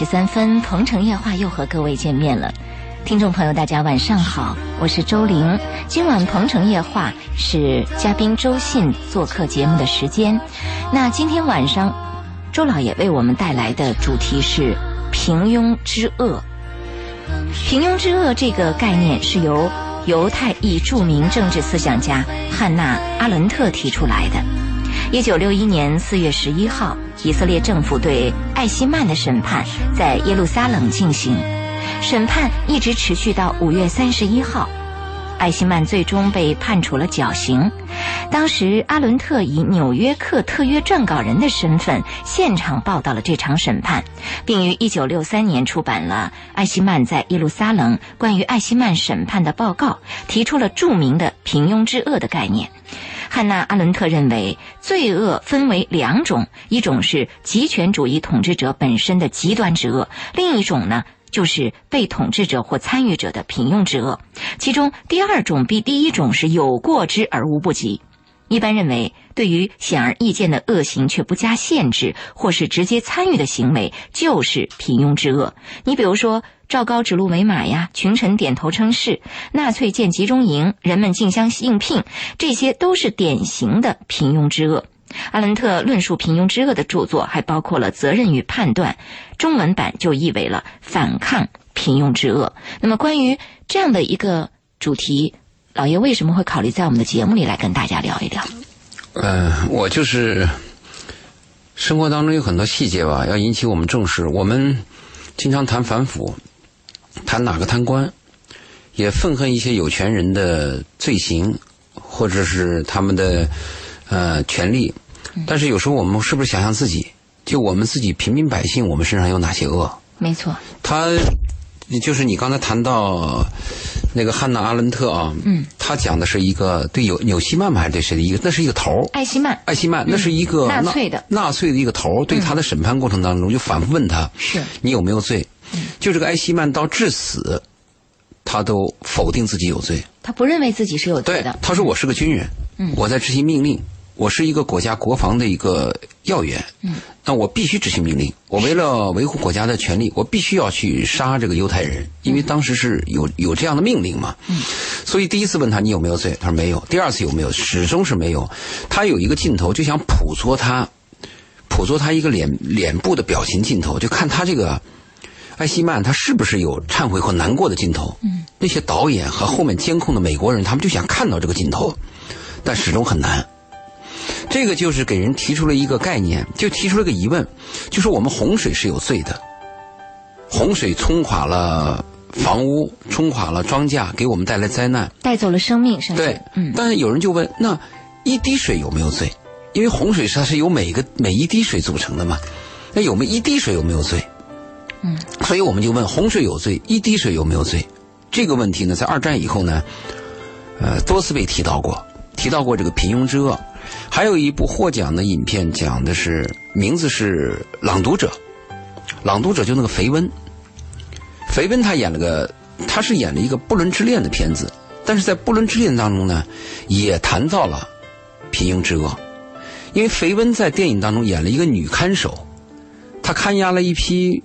十三分，《鹏城夜话》又和各位见面了。听众朋友，大家晚上好，我是周玲。今晚《鹏城夜话》是嘉宾周信做客节目的时间。那今天晚上，周老爷为我们带来的主题是“平庸之恶”。平庸之恶这个概念是由犹太裔著名政治思想家汉娜·阿伦特提出来的。一九六一年四月十一号，以色列政府对艾希曼的审判在耶路撒冷进行，审判一直持续到五月三十一号，艾希曼最终被判处了绞刑。当时，阿伦特以《纽约客》特约撰稿人的身份现场报道了这场审判，并于一九六三年出版了艾希曼在耶路撒冷关于艾希曼审判的报告，提出了著名的“平庸之恶”的概念。汉娜·阿伦特认为，罪恶分为两种：一种是极权主义统治者本身的极端之恶，另一种呢，就是被统治者或参与者的平庸之恶。其中，第二种比第一种是有过之而无不及。一般认为，对于显而易见的恶行却不加限制，或是直接参与的行为，就是平庸之恶。你比如说，赵高指鹿为马呀，群臣点头称是，纳粹建集中营，人们竞相应聘，这些都是典型的平庸之恶。阿伦特论述平庸之恶的著作还包括了《责任与判断》，中文版就译为了《反抗平庸之恶》。那么，关于这样的一个主题。老爷为什么会考虑在我们的节目里来跟大家聊一聊？嗯，我就是生活当中有很多细节吧，要引起我们重视。我们经常谈反腐，谈哪个贪官，也愤恨一些有权人的罪行，或者是他们的呃权利。但是有时候我们是不是想想自己，就我们自己平民百姓，我们身上有哪些恶？没错。他就是你刚才谈到。那个汉娜·阿伦特啊，嗯，他讲的是一个对纽纽西曼嘛还是对谁的一个？那是一个头艾希曼。艾希曼，那是一个纳粹的纳粹的一个头对他的审判过程当中就反复问他：是，你有没有罪？就这个艾希曼到致死，他都否定自己有罪。他不认为自己是有罪的。他说：“我是个军人，我在执行命令。”我是一个国家国防的一个要员，嗯，那我必须执行命令。我为了维护国家的权利，我必须要去杀这个犹太人，因为当时是有有这样的命令嘛。嗯，所以第一次问他你有没有罪，他说没有。第二次有没有，始终是没有。他有一个镜头就想捕捉他，捕捉他一个脸脸部的表情镜头，就看他这个艾希曼他是不是有忏悔和难过的镜头。嗯，那些导演和后面监控的美国人，他们就想看到这个镜头，但始终很难。这个就是给人提出了一个概念，就提出了个疑问，就是我们洪水是有罪的，洪水冲垮了房屋，冲垮了庄稼，给我们带来灾难，带走了生命，对，嗯。但是有人就问，那一滴水有没有罪？因为洪水它是由每个每一滴水组成的嘛，那有没有一滴水有没有罪？嗯。所以我们就问，洪水有罪，一滴水有没有罪？这个问题呢，在二战以后呢，呃，多次被提到过，提到过这个平庸之恶。还有一部获奖的影片，讲的是名字是《朗读者》，《朗读者》就那个肥温，肥温他演了个，他是演了一个不伦之恋的片子，但是在不伦之恋当中呢，也谈到了平庸之恶，因为肥温在电影当中演了一个女看守，她看押了一批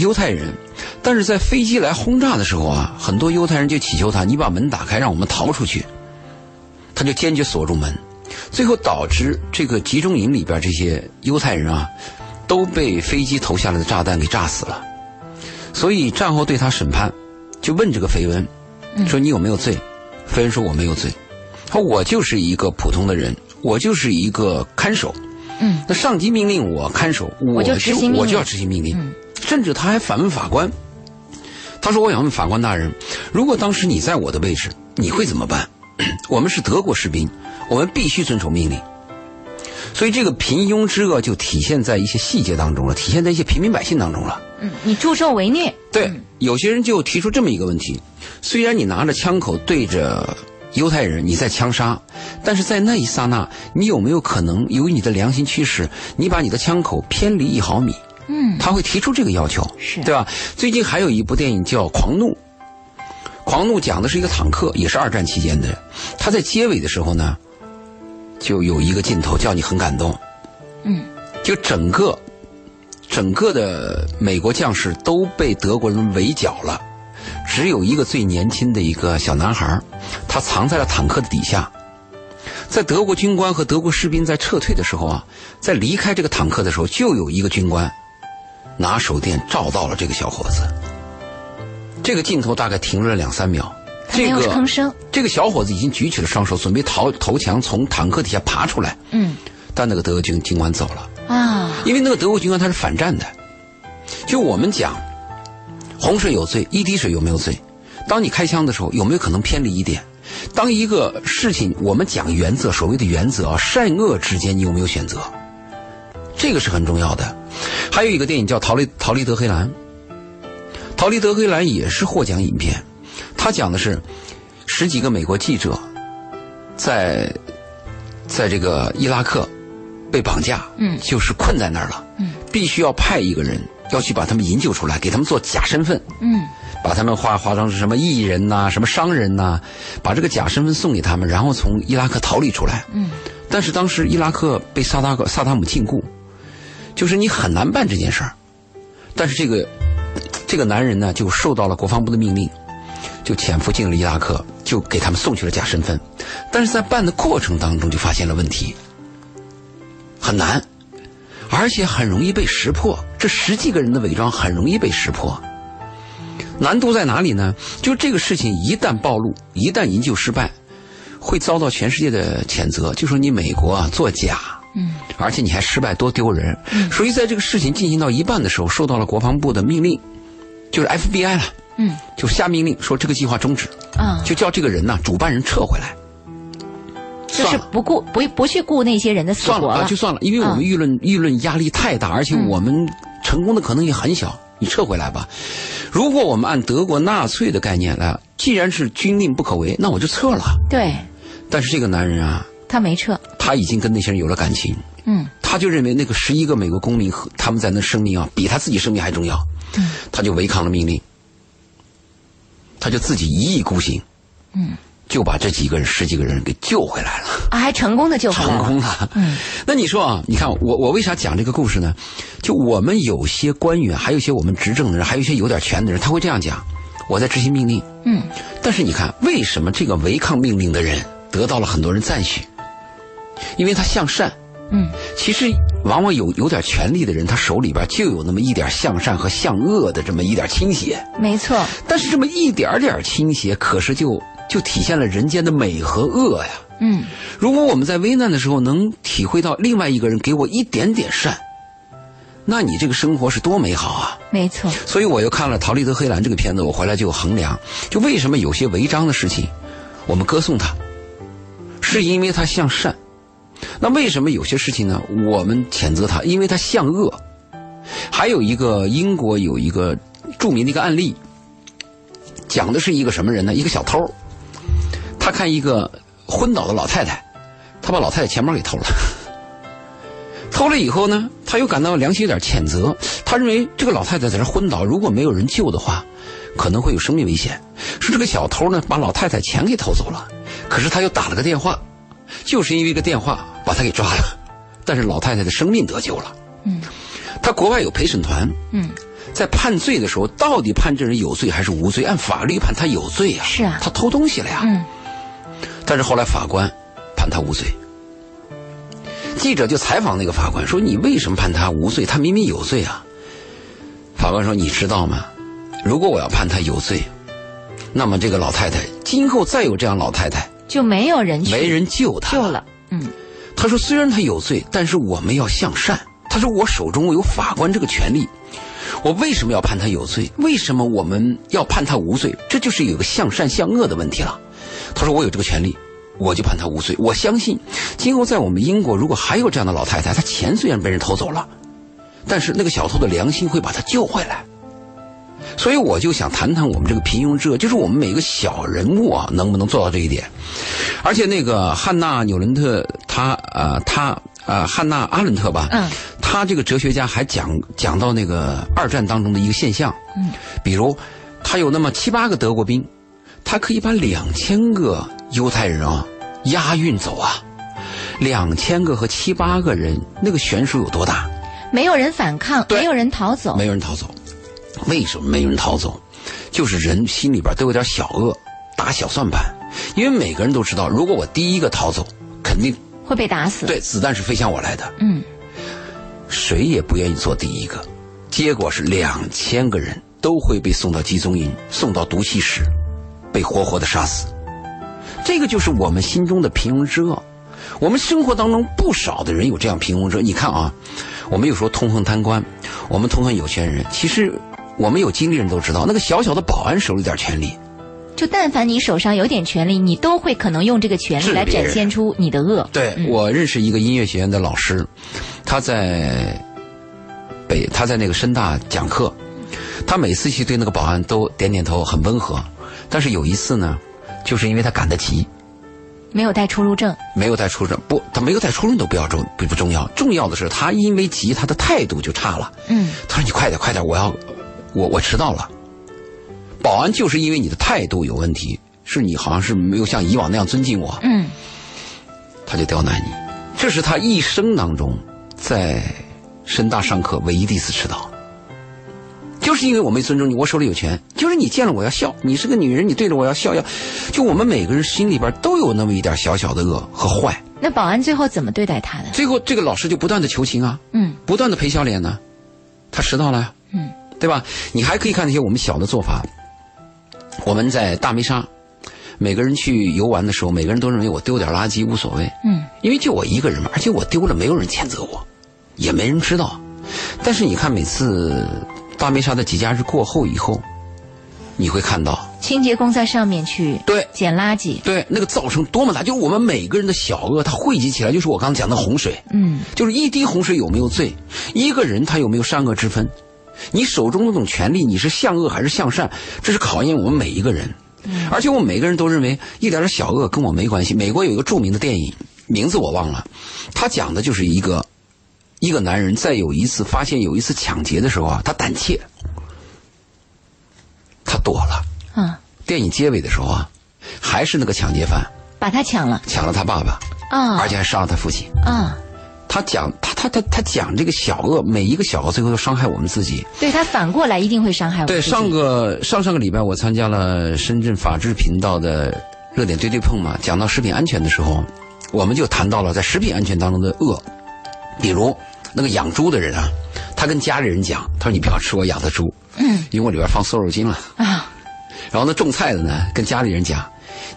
犹太人，但是在飞机来轰炸的时候啊，很多犹太人就祈求他，你把门打开，让我们逃出去，他就坚决锁住门。最后导致这个集中营里边这些犹太人啊，都被飞机投下来的炸弹给炸死了。所以战后对他审判，就问这个肥文，说你有没有罪？肥文说我没有罪，说我就是一个普通的人，我就是一个看守。嗯，那上级命令我看守，我就我就要执行命令。甚至他还反问法官，他说我想问法官大人，如果当时你在我的位置，你会怎么办？我们是德国士兵。我们必须遵守命令，所以这个平庸之恶就体现在一些细节当中了，体现在一些平民百姓当中了。嗯，你助纣为虐。对，有些人就提出这么一个问题：虽然你拿着枪口对着犹太人，你在枪杀，但是在那一刹那，你有没有可能由于你的良心驱使，你把你的枪口偏离一毫米？嗯，他会提出这个要求，是对吧？最近还有一部电影叫《狂怒》，《狂怒》讲的是一个坦克，也是二战期间的。他在结尾的时候呢。就有一个镜头叫你很感动，嗯，就整个，整整个的美国将士都被德国人围剿了，只有一个最年轻的一个小男孩，他藏在了坦克的底下。在德国军官和德国士兵在撤退的时候啊，在离开这个坦克的时候，就有一个军官拿手电照到了这个小伙子。这个镜头大概停了两三秒，这个吭声。这个小伙子已经举起了双手，准备逃投降，从坦克底下爬出来。嗯，但那个德国军军官走了啊，因为那个德国军官他是反战的。就我们讲，洪水有罪，一滴水有没有罪？当你开枪的时候，有没有可能偏离一点？当一个事情，我们讲原则，所谓的原则啊，善恶之间你有没有选择？这个是很重要的。还有一个电影叫《逃离逃离德黑兰》，《逃离德黑兰》也是获奖影片。它讲的是十几个美国记者在在这个伊拉克被绑架，嗯，就是困在那儿了，嗯，必须要派一个人要去把他们营救出来，给他们做假身份，嗯。把他们化化妆成什么艺人呐，什么商人呐，把这个假身份送给他们，然后从伊拉克逃离出来。嗯，但是当时伊拉克被萨达克萨达姆禁锢，就是你很难办这件事儿。但是这个这个男人呢，就受到了国防部的命令，就潜伏进了伊拉克，就给他们送去了假身份。但是在办的过程当中，就发现了问题，很难，而且很容易被识破。这十几个人的伪装很容易被识破。难度在哪里呢？就这个事情一旦暴露，一旦营救失败，会遭到全世界的谴责。就说你美国啊作假，嗯，而且你还失败，多丢人。所以在这个事情进行到一半的时候，受到了国防部的命令，就是 FBI 了，嗯，就下命令说这个计划终止，啊，就叫这个人呢，主办人撤回来，就是不顾不不去顾那些人的死活了，啊就算了，因为我们舆论舆论压力太大，而且我们成功的可能也很小。你撤回来吧。如果我们按德国纳粹的概念来，既然是军令不可违，那我就撤了。对。但是这个男人啊，他没撤，他已经跟那些人有了感情。嗯。他就认为那个十一个美国公民和他们在那生命啊，比他自己生命还重要。嗯。他就违抗了命令，他就自己一意孤行。嗯。就把这几个人十几个人给救回来了啊！还成功的救回来了。成功了。嗯，那你说啊，你看我我为啥讲这个故事呢？就我们有些官员，还有一些我们执政的人，还有一些有点权的人，他会这样讲：我在执行命令。嗯。但是你看，为什么这个违抗命令的人得到了很多人赞许？因为他向善。嗯。其实往往有有点权力的人，他手里边就有那么一点向善和向恶的这么一点倾斜。没错。但是这么一点点倾斜，可是就。就体现了人间的美和恶呀。嗯，如果我们在危难的时候能体会到另外一个人给我一点点善，那你这个生活是多美好啊！没错。所以我又看了《陶丽德黑兰》这个片子，我回来就衡量，就为什么有些违章的事情，我们歌颂他，是因为他向善；那为什么有些事情呢？我们谴责他，因为他向恶。还有一个英国有一个著名的一个案例，讲的是一个什么人呢？一个小偷。他看一个昏倒的老太太，他把老太太钱包给偷了。偷了以后呢，他又感到良心有点谴责。他认为这个老太太在这昏倒，如果没有人救的话，可能会有生命危险。说这个小偷呢，把老太太钱给偷走了，可是他又打了个电话，就是因为一个电话把他给抓了。但是老太太的生命得救了。嗯，他国外有陪审团。嗯，在判罪的时候，到底判这人有罪还是无罪？按法律判他有罪啊。是啊，他偷东西了呀。嗯。但是后来法官判他无罪，记者就采访那个法官说：“你为什么判他无罪？他明明有罪啊！”法官说：“你知道吗？如果我要判他有罪，那么这个老太太今后再有这样老太太就没有人没人救她救了。”嗯，他说：“虽然他有罪，但是我们要向善。”他说：“我手中我有法官这个权利，我为什么要判他有罪？为什么我们要判他无罪？这就是有个向善向恶的问题了。”他说：“我有这个权利，我就判他无罪。我相信，今后在我们英国，如果还有这样的老太太，她钱虽然被人偷走了，但是那个小偷的良心会把她救回来。所以我就想谈谈我们这个平庸之恶，就是我们每个小人物啊，能不能做到这一点？而且那个汉娜·纽伦特，她呃，她呃，汉娜·阿伦特吧，嗯，她这个哲学家还讲讲到那个二战当中的一个现象，嗯，比如他有那么七八个德国兵。”他可以把两千个犹太人啊押运走啊，两千个和七八个人，那个悬殊有多大？没有人反抗，没有人逃走，没有人逃走。为什么没有人逃走？就是人心里边都有点小恶，打小算盘。因为每个人都知道，如果我第一个逃走，肯定会被打死。对，子弹是飞向我来的。嗯，谁也不愿意做第一个。结果是两千个人都会被送到集中营，送到毒气室，被活活的杀死。这个就是我们心中的平庸之恶。我们生活当中不少的人有这样平庸之恶。你看啊，我们有时候痛恨贪官，我们痛恨有钱人。其实我们有经历人都知道，那个小小的保安手里点权力。就但凡你手上有点权力，你都会可能用这个权力来展现出你的恶。对我认识一个音乐学院的老师，他在北，他在那个深大讲课，他每次去对那个保安都点点头，很温和。但是有一次呢，就是因为他赶得急，没有带出入证，没有带出入证，不，他没有带出入证都不要重不不重要，重要的是他因为急，他的态度就差了。嗯，他说你快点快点，我要我我迟到了。保安就是因为你的态度有问题，是你好像是没有像以往那样尊敬我，嗯，他就刁难你。这是他一生当中在深大上课唯一的一次迟到，就是因为我没尊重你，我手里有钱，就是你见了我要笑，你是个女人，你对着我要笑要，就我们每个人心里边都有那么一点小小的恶和坏。那保安最后怎么对待他的？最后这个老师就不断的求情啊，嗯，不断的赔笑脸呢，他迟到了呀，嗯，对吧？你还可以看那些我们小的做法。我们在大梅沙，每个人去游玩的时候，每个人都认为我丢点垃圾无所谓，嗯，因为就我一个人嘛，而且我丢了，没有人谴责我，也没人知道。但是你看，每次大梅沙的节假日过后以后，你会看到清洁工在上面去对捡垃圾，对那个噪声多么大，就是我们每个人的小恶，它汇集起来，就是我刚才讲的洪水，嗯，就是一滴洪水有没有罪，一个人他有没有善恶之分。你手中那种权利，你是向恶还是向善？这是考验我们每一个人。而且我们每个人都认为一点点小恶跟我没关系。美国有一个著名的电影，名字我忘了，他讲的就是一个一个男人在有一次发现有一次抢劫的时候啊，他胆怯，他躲了。嗯。电影结尾的时候啊，还是那个抢劫犯把他抢了，抢了他爸爸啊，而且还杀了他父亲啊。他讲他他他他讲这个小恶，每一个小恶最后都伤害我们自己。对他反过来一定会伤害我们。对上个上上个礼拜我参加了深圳法制频道的热点对对碰嘛，讲到食品安全的时候，我们就谈到了在食品安全当中的恶，比如那个养猪的人啊，他跟家里人讲，他说你不要吃我养的猪，嗯，因为我里边放瘦肉精了啊。然后那种菜的呢，跟家里人讲。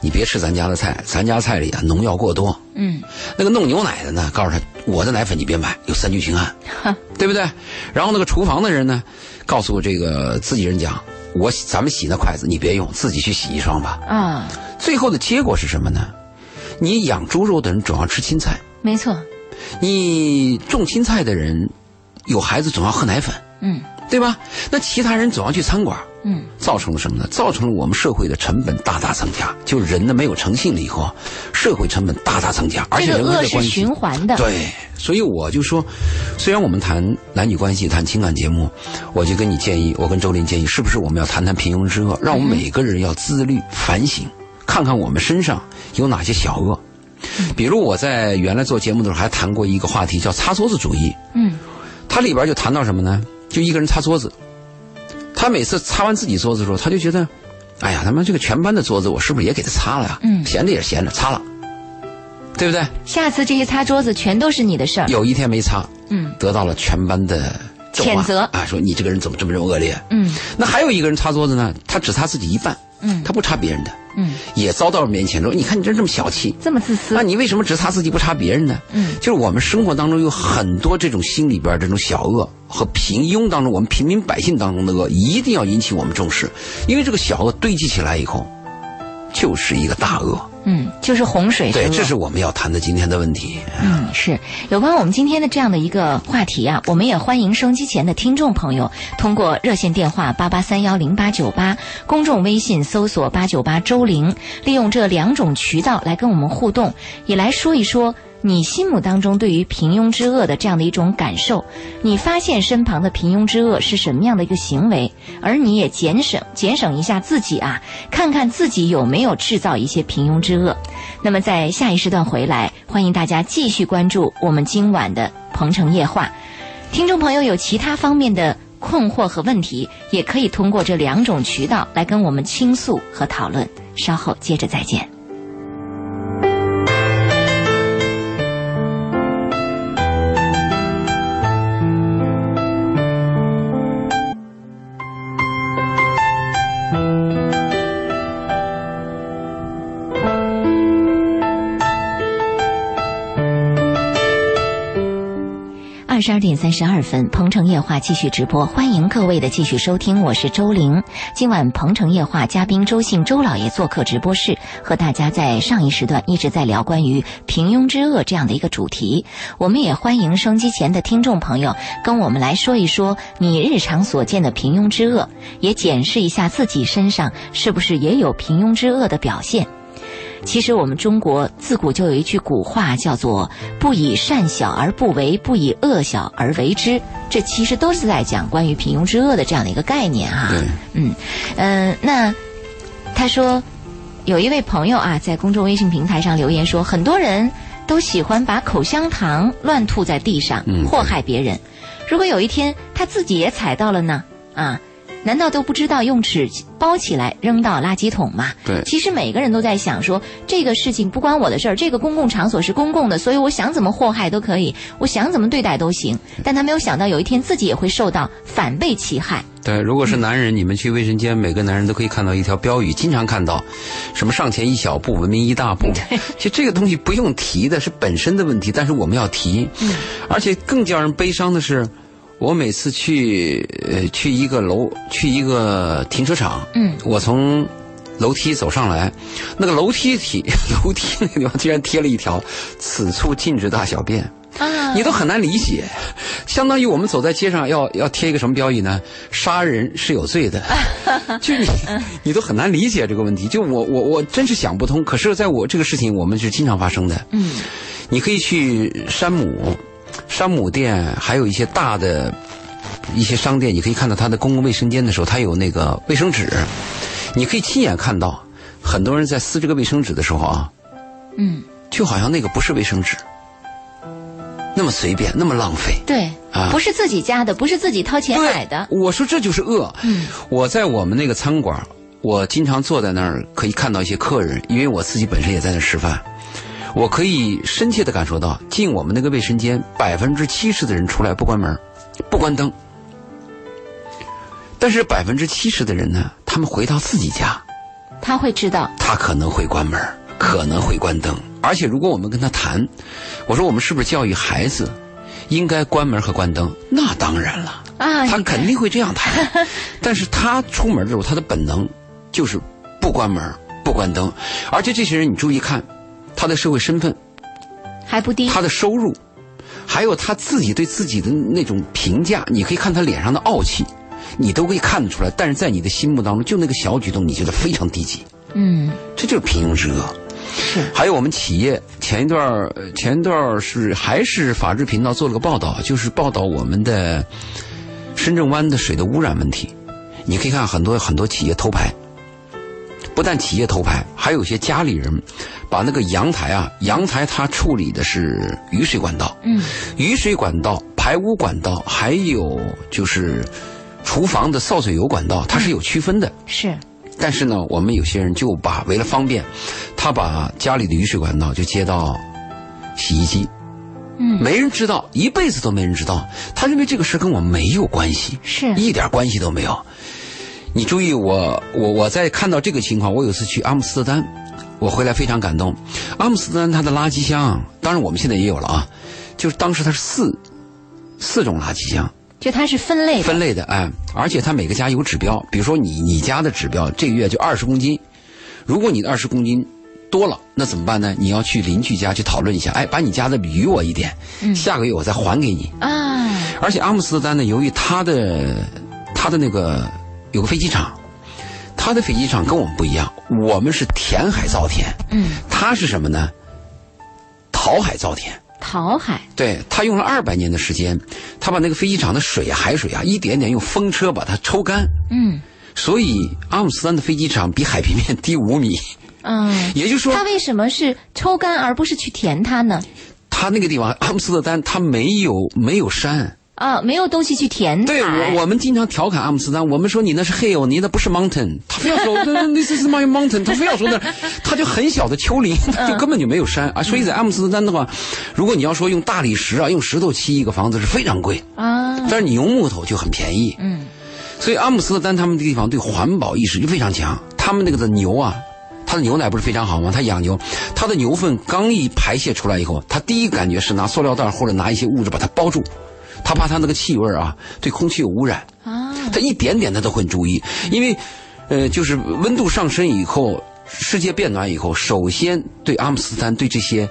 你别吃咱家的菜，咱家菜里啊农药过多。嗯，那个弄牛奶的呢，告诉他我的奶粉你别买，有三聚氰胺，对不对？然后那个厨房的人呢，告诉这个自己人讲，我咱们洗那筷子你别用，自己去洗一双吧。啊，最后的结果是什么呢？你养猪肉的人总要吃青菜，没错。你种青菜的人，有孩子总要喝奶粉，嗯，对吧？那其他人总要去餐馆。嗯，造成了什么呢？造成了我们社会的成本大大增加。就人呢没有诚信了以后，社会成本大大增加，而且人恶是循环的。对，所以我就说，虽然我们谈男女关系、谈情感节目，我就跟你建议，我跟周林建议，是不是我们要谈谈平庸之恶？让我们每个人要自律反省，看看我们身上有哪些小恶。比如我在原来做节目的时候还谈过一个话题，叫擦桌子主义。嗯，它里边就谈到什么呢？就一个人擦桌子。他每次擦完自己桌子的时候，他就觉得，哎呀，他妈这个全班的桌子，我是不是也给他擦了呀？嗯，闲着也是闲着，擦了，对不对？下次这些擦桌子全都是你的事儿。有一天没擦，嗯，得到了全班的谴责啊，说你这个人怎么这么这么恶劣？嗯，那还有一个人擦桌子呢，他只擦自己一半。嗯，他不差别人的，嗯，也遭到了面前说：“你看你这这么小气，这么自私，那你为什么只擦自己不擦别人呢？”嗯，就是我们生活当中有很多这种心里边这种小恶和平庸当中，我们平民百姓当中的恶，一定要引起我们重视，因为这个小恶堆积起来以后，就是一个大恶。嗯，就是洪水。对，这是我们要谈的今天的问题。嗯，是有关我们今天的这样的一个话题啊，我们也欢迎收音机前的听众朋友通过热线电话八八三幺零八九八，公众微信搜索八九八周玲，利用这两种渠道来跟我们互动，也来说一说。你心目当中对于平庸之恶的这样的一种感受，你发现身旁的平庸之恶是什么样的一个行为，而你也减省减省一下自己啊，看看自己有没有制造一些平庸之恶。那么在下一时段回来，欢迎大家继续关注我们今晚的《鹏城夜话》。听众朋友有其他方面的困惑和问题，也可以通过这两种渠道来跟我们倾诉和讨论。稍后接着再见。十二点三十二分，鹏城夜话继续直播，欢迎各位的继续收听，我是周玲。今晚鹏城夜话嘉宾周信周老爷做客直播室，和大家在上一时段一直在聊关于平庸之恶这样的一个主题。我们也欢迎收机前的听众朋友跟我们来说一说你日常所见的平庸之恶，也检视一下自己身上是不是也有平庸之恶的表现。其实我们中国自古就有一句古话，叫做“不以善小而不为，不以恶小而为之”。这其实都是在讲关于平庸之恶的这样的一个概念哈。对，嗯，嗯，那他说有一位朋友啊，在公众微信平台上留言说，很多人都喜欢把口香糖乱吐在地上，祸害别人。如果有一天他自己也踩到了呢？啊？难道都不知道用纸包起来扔到垃圾桶吗？对，其实每个人都在想说，这个事情不关我的事儿，这个公共场所是公共的，所以我想怎么祸害都可以，我想怎么对待都行。但他没有想到有一天自己也会受到反被其害。对，如果是男人，你们去卫生间，每个男人都可以看到一条标语，经常看到，什么上前一小步，文明一大步。其实这个东西不用提的，是本身的问题，但是我们要提。嗯，而且更叫人悲伤的是。我每次去呃去一个楼去一个停车场，嗯，我从楼梯走上来，那个楼梯体 楼梯那个地方居然贴了一条“此处禁止大小便”，啊，你都很难理解，相当于我们走在街上要要贴一个什么标语呢？杀人是有罪的，就你你都很难理解这个问题。就我我我真是想不通。可是在我这个事情我们是经常发生的，嗯，你可以去山姆。山姆店还有一些大的一些商店，你可以看到它的公共卫生间的时候，它有那个卫生纸，你可以亲眼看到很多人在撕这个卫生纸的时候啊，嗯，就好像那个不是卫生纸，那么随便，那么浪费，对，啊，不是自己家的，不是自己掏钱买的。我说这就是恶。嗯，我在我们那个餐馆，我经常坐在那儿，可以看到一些客人，因为我自己本身也在那吃饭。我可以深切的感受到，进我们那个卫生间，百分之七十的人出来不关门，不关灯。但是百分之七十的人呢，他们回到自己家，他会知道，他可能会关门，可能会关灯。而且如果我们跟他谈，我说我们是不是教育孩子应该关门和关灯？那当然了，啊，他肯定会这样谈。但是他出门的时候，他的本能就是不关门、不关灯。而且这些人，你注意看。他的社会身份还不低，他的收入，还有他自己对自己的那种评价，你可以看他脸上的傲气，你都可以看得出来。但是在你的心目当中，就那个小举动，你觉得非常低级。嗯，这就是平庸之恶。是。还有我们企业前一段前一段是还是法制频道做了个报道，就是报道我们的深圳湾的水的污染问题。你可以看很多很多企业偷排。不但企业偷排，还有些家里人把那个阳台啊，阳台它处理的是雨水管道，嗯，雨水管道、排污管道，还有就是厨房的潲水油管道，它是有区分的。是，但是呢，我们有些人就把为了方便，他把家里的雨水管道就接到洗衣机，嗯，没人知道，一辈子都没人知道，他认为这个事跟我没有关系，是。一点关系都没有。你注意，我我我在看到这个情况，我有次去阿姆斯特丹，我回来非常感动。阿姆斯特丹它的垃圾箱，当然我们现在也有了啊，就是当时它是四四种垃圾箱，就它是分类分类的，哎，而且它每个家有指标，比如说你你家的指标这个月就二十公斤，如果你的二十公斤多了，那怎么办呢？你要去邻居家去讨论一下，哎，把你家的余我一点，下个月我再还给你啊。而且阿姆斯特丹呢，由于它的它的那个。有个飞机场，它的飞机场跟我们不一样，我们是填海造田，嗯，它是什么呢？淘海造田。淘海。对，他用了二百年的时间，他把那个飞机场的水海水啊，一点点用风车把它抽干，嗯，所以阿姆斯特丹的飞机场比海平面低五米，嗯，也就是说，他为什么是抽干而不是去填它呢？他那个地方阿姆斯特丹，它没有没有山。啊，没有东西去填对我，我们经常调侃阿姆斯特丹，我们说你那是 hill，你那不是 mountain，他非要说那那是 my mountain，他非要说那，他就很小的丘陵，他就根本就没有山啊。所以在阿姆斯特丹的话，如果你要说用大理石啊，用石头砌一个房子是非常贵啊，但是你用木头就很便宜。嗯，所以阿姆斯特丹他们的地方对环保意识就非常强，他们那个的牛啊。他的牛奶不是非常好吗？他养牛，他的牛粪刚一排泄出来以后，他第一感觉是拿塑料袋或者拿一些物质把它包住，他怕他那个气味啊对空气有污染啊。他一点点他都会注意，因为，呃，就是温度上升以后，世界变暖以后，首先对阿姆斯特丹对这些，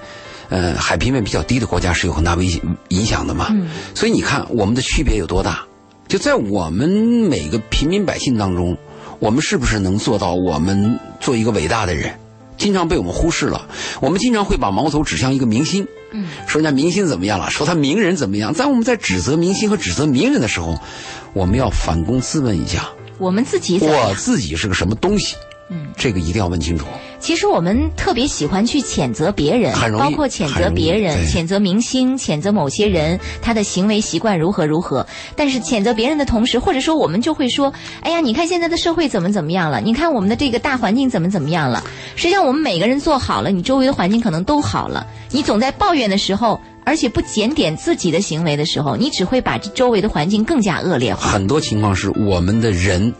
呃，海平面比较低的国家是有很大危影响的嘛。所以你看我们的区别有多大？就在我们每个平民百姓当中。我们是不是能做到？我们做一个伟大的人，经常被我们忽视了。我们经常会把矛头指向一个明星，嗯，说人家明星怎么样了，说他名人怎么样。在我们在指责明星和指责名人的时候，我们要反躬自问一下：我们自己，我自己是个什么东西？嗯，这个一定要问清楚。其实我们特别喜欢去谴责别人，包括谴责别人、谴责明星、谴责某些人他的行为习惯如何如何。但是谴责别人的同时，或者说我们就会说：“哎呀，你看现在的社会怎么怎么样了？你看我们的这个大环境怎么怎么样了？”实际上，我们每个人做好了，你周围的环境可能都好了。你总在抱怨的时候，而且不检点自己的行为的时候，你只会把周围的环境更加恶劣化。很多情况是我们的人。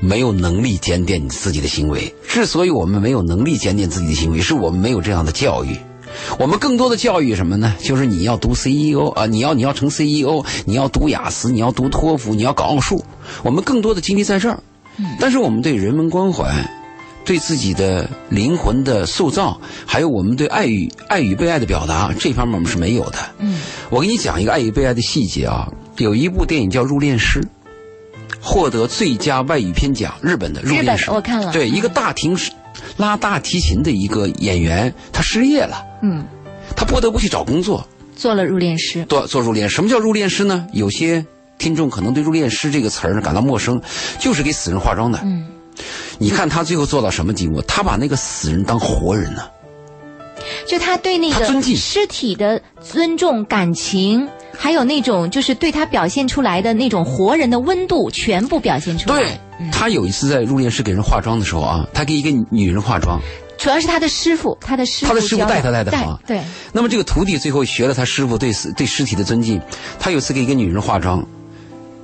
没有能力检点你自己的行为。之所以我们没有能力检点自己的行为，是我们没有这样的教育。我们更多的教育什么呢？就是你要读 CEO 啊，你要你要成 CEO，你要读雅思，你要读托福，你要搞奥数。我们更多的精力在这儿。但是我们对人文关怀、对自己的灵魂的塑造，还有我们对爱与爱与被爱的表达，这方面我们是没有的。嗯，我给你讲一个爱与被爱的细节啊。有一部电影叫《入殓师》。获得最佳外语片奖，日本的入殓师，我看了。对，一个大提拉大提琴的一个演员，他失业了，嗯，他不得不去找工作，做了入殓师。做做入殓，什么叫入殓师呢？有些听众可能对入殓师这个词儿呢感到陌生，就是给死人化妆的。嗯，你看他最后做到什么地步？他把那个死人当活人呢。就他对那个尸体的尊重、感情，还有那种就是对他表现出来的那种活人的温度，全部表现出来。对，他有一次在入殓室给人化妆的时候啊，他给一个女人化妆，主要是他的师傅，他的师傅，他的师傅带他带的好。对。那么这个徒弟最后学了他师傅对死对尸体的尊敬，他有次给一个女人化妆，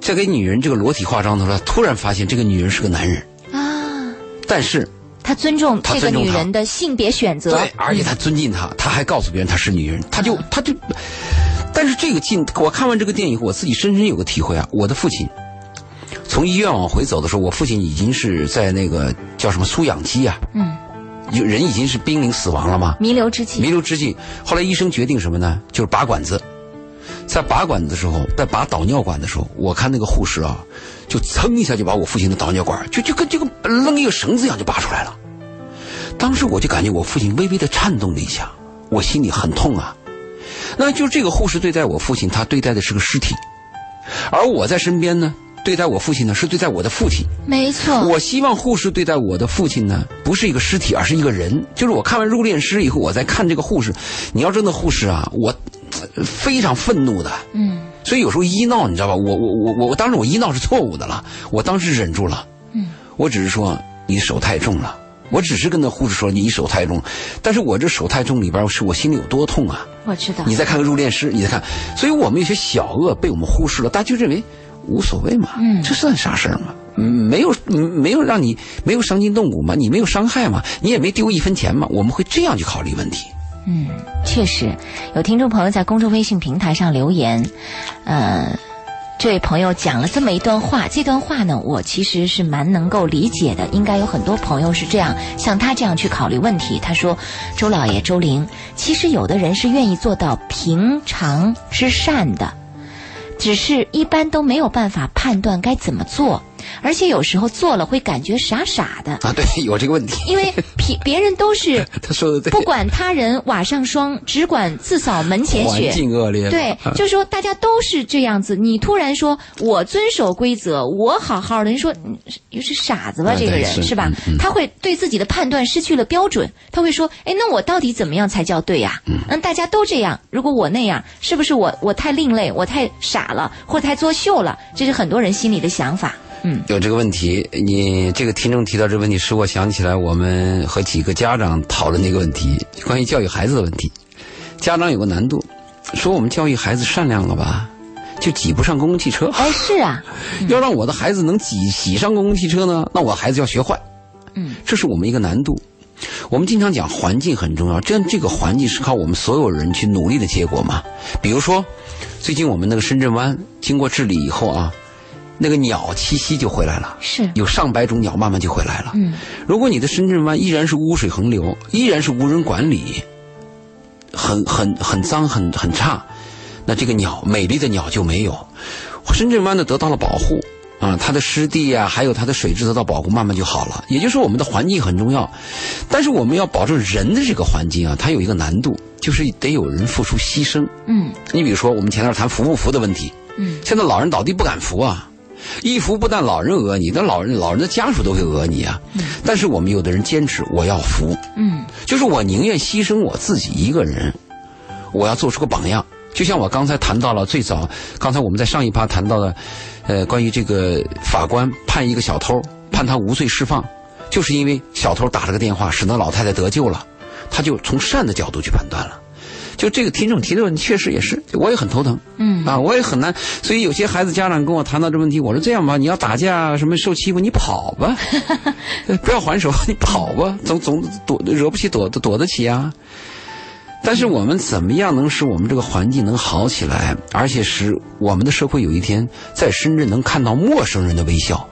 在给女人这个裸体化妆的时候，他突然发现这个女人是个男人。啊，但是。他尊重这个女人的性别选择，对，而且他尊敬她，他还告诉别人她是女人，他就他就，但是这个进，我看完这个电影，我自己深深有个体会啊。我的父亲从医院往回走的时候，我父亲已经是在那个叫什么输氧机啊，嗯，人已经是濒临死亡了吗？弥留之际，弥留之际。后来医生决定什么呢？就是拔管子，在拔管子的时候，在拔导尿管的时候，我看那个护士啊。就噌一下就把我父亲的导尿管就就跟这个扔一个绳子一样就拔出来了，当时我就感觉我父亲微微的颤动了一下，我心里很痛啊。那就这个护士对待我父亲，他对待的是个尸体，而我在身边呢，对待我父亲呢是对待我的父亲。没错。我希望护士对待我的父亲呢，不是一个尸体，而是一个人。就是我看完入殓师以后，我在看这个护士，你要真的护士啊，我非常愤怒的。嗯。所以有时候医闹，你知道吧？我我我我我当时我医闹是错误的了，我当时忍住了。嗯，我只是说你手太重了，我只是跟那护士说你手太重，但是我这手太重里边是我心里有多痛啊！我知道。你再看看入殓师，你再看，所以我们有些小恶被我们忽视了，大家就认为无所谓嘛，嗯，这算啥事儿嘛？嗯，没有没有让你没有伤筋动骨嘛，你没有伤害嘛，你也没丢一分钱嘛，我们会这样去考虑问题。嗯，确实，有听众朋友在公众微信平台上留言，呃，这位朋友讲了这么一段话，这段话呢，我其实是蛮能够理解的。应该有很多朋友是这样，像他这样去考虑问题。他说：“周老爷，周玲，其实有的人是愿意做到平常之善的，只是一般都没有办法判断该怎么做。而且有时候做了会感觉傻傻的啊。对，有这个问题。因为 别别人都是他说的对，不管他人瓦上霜，只管自扫门前雪。环境恶劣。对，就是说大家都是这样子。你突然说我遵守规则，我好好的，你说你是傻子吧？这个人是吧？他会对自己的判断失去了标准，他会说：哎，那我到底怎么样才叫对呀？嗯，大家都这样，如果我那样，是不是我我太另类，我太傻了，或者太作秀了？这是很多人心里的想法。嗯，有这个问题，你这个听众提到这个问题，使我想起来我们和几个家长讨论那个问题，关于教育孩子的问题。家长有个难度，说我们教育孩子善良了吧，就挤不上公共汽车。哎，是啊，要让我的孩子能挤挤上公共汽车呢，那我孩子要学坏。嗯，这是我们一个难度。我们经常讲环境很重要，这样这个环境是靠我们所有人去努力的结果嘛。比如说，最近我们那个深圳湾经过治理以后啊。那个鸟栖息就回来了，是有上百种鸟慢慢就回来了。嗯，如果你的深圳湾依然是污水横流，依然是无人管理，很很很脏很很差，那这个鸟美丽的鸟就没有。深圳湾呢得到了保护啊，它的湿地啊，还有它的水质得到保护，慢慢就好了。也就是说，我们的环境很重要，但是我们要保证人的这个环境啊，它有一个难度，就是得有人付出牺牲。嗯，你比如说我们前段谈扶不扶的问题，嗯，现在老人倒地不敢扶啊。一扶不但老人讹你，那老人老人的家属都会讹你啊。但是我们有的人坚持我要扶，嗯，就是我宁愿牺牲我自己一个人，我要做出个榜样。就像我刚才谈到了最早，刚才我们在上一趴谈到的，呃，关于这个法官判一个小偷，判他无罪释放，就是因为小偷打了个电话，使得老太太得救了，他就从善的角度去判断了。就这个听众提的问题，确实也是，我也很头疼。嗯啊，我也很难。所以有些孩子家长跟我谈到这问题，我说这样吧，你要打架什么受欺负，你跑吧，不要还手，你跑吧，总总躲惹不起躲躲得起啊。但是我们怎么样能使我们这个环境能好起来，而且使我们的社会有一天在深圳能看到陌生人的微笑？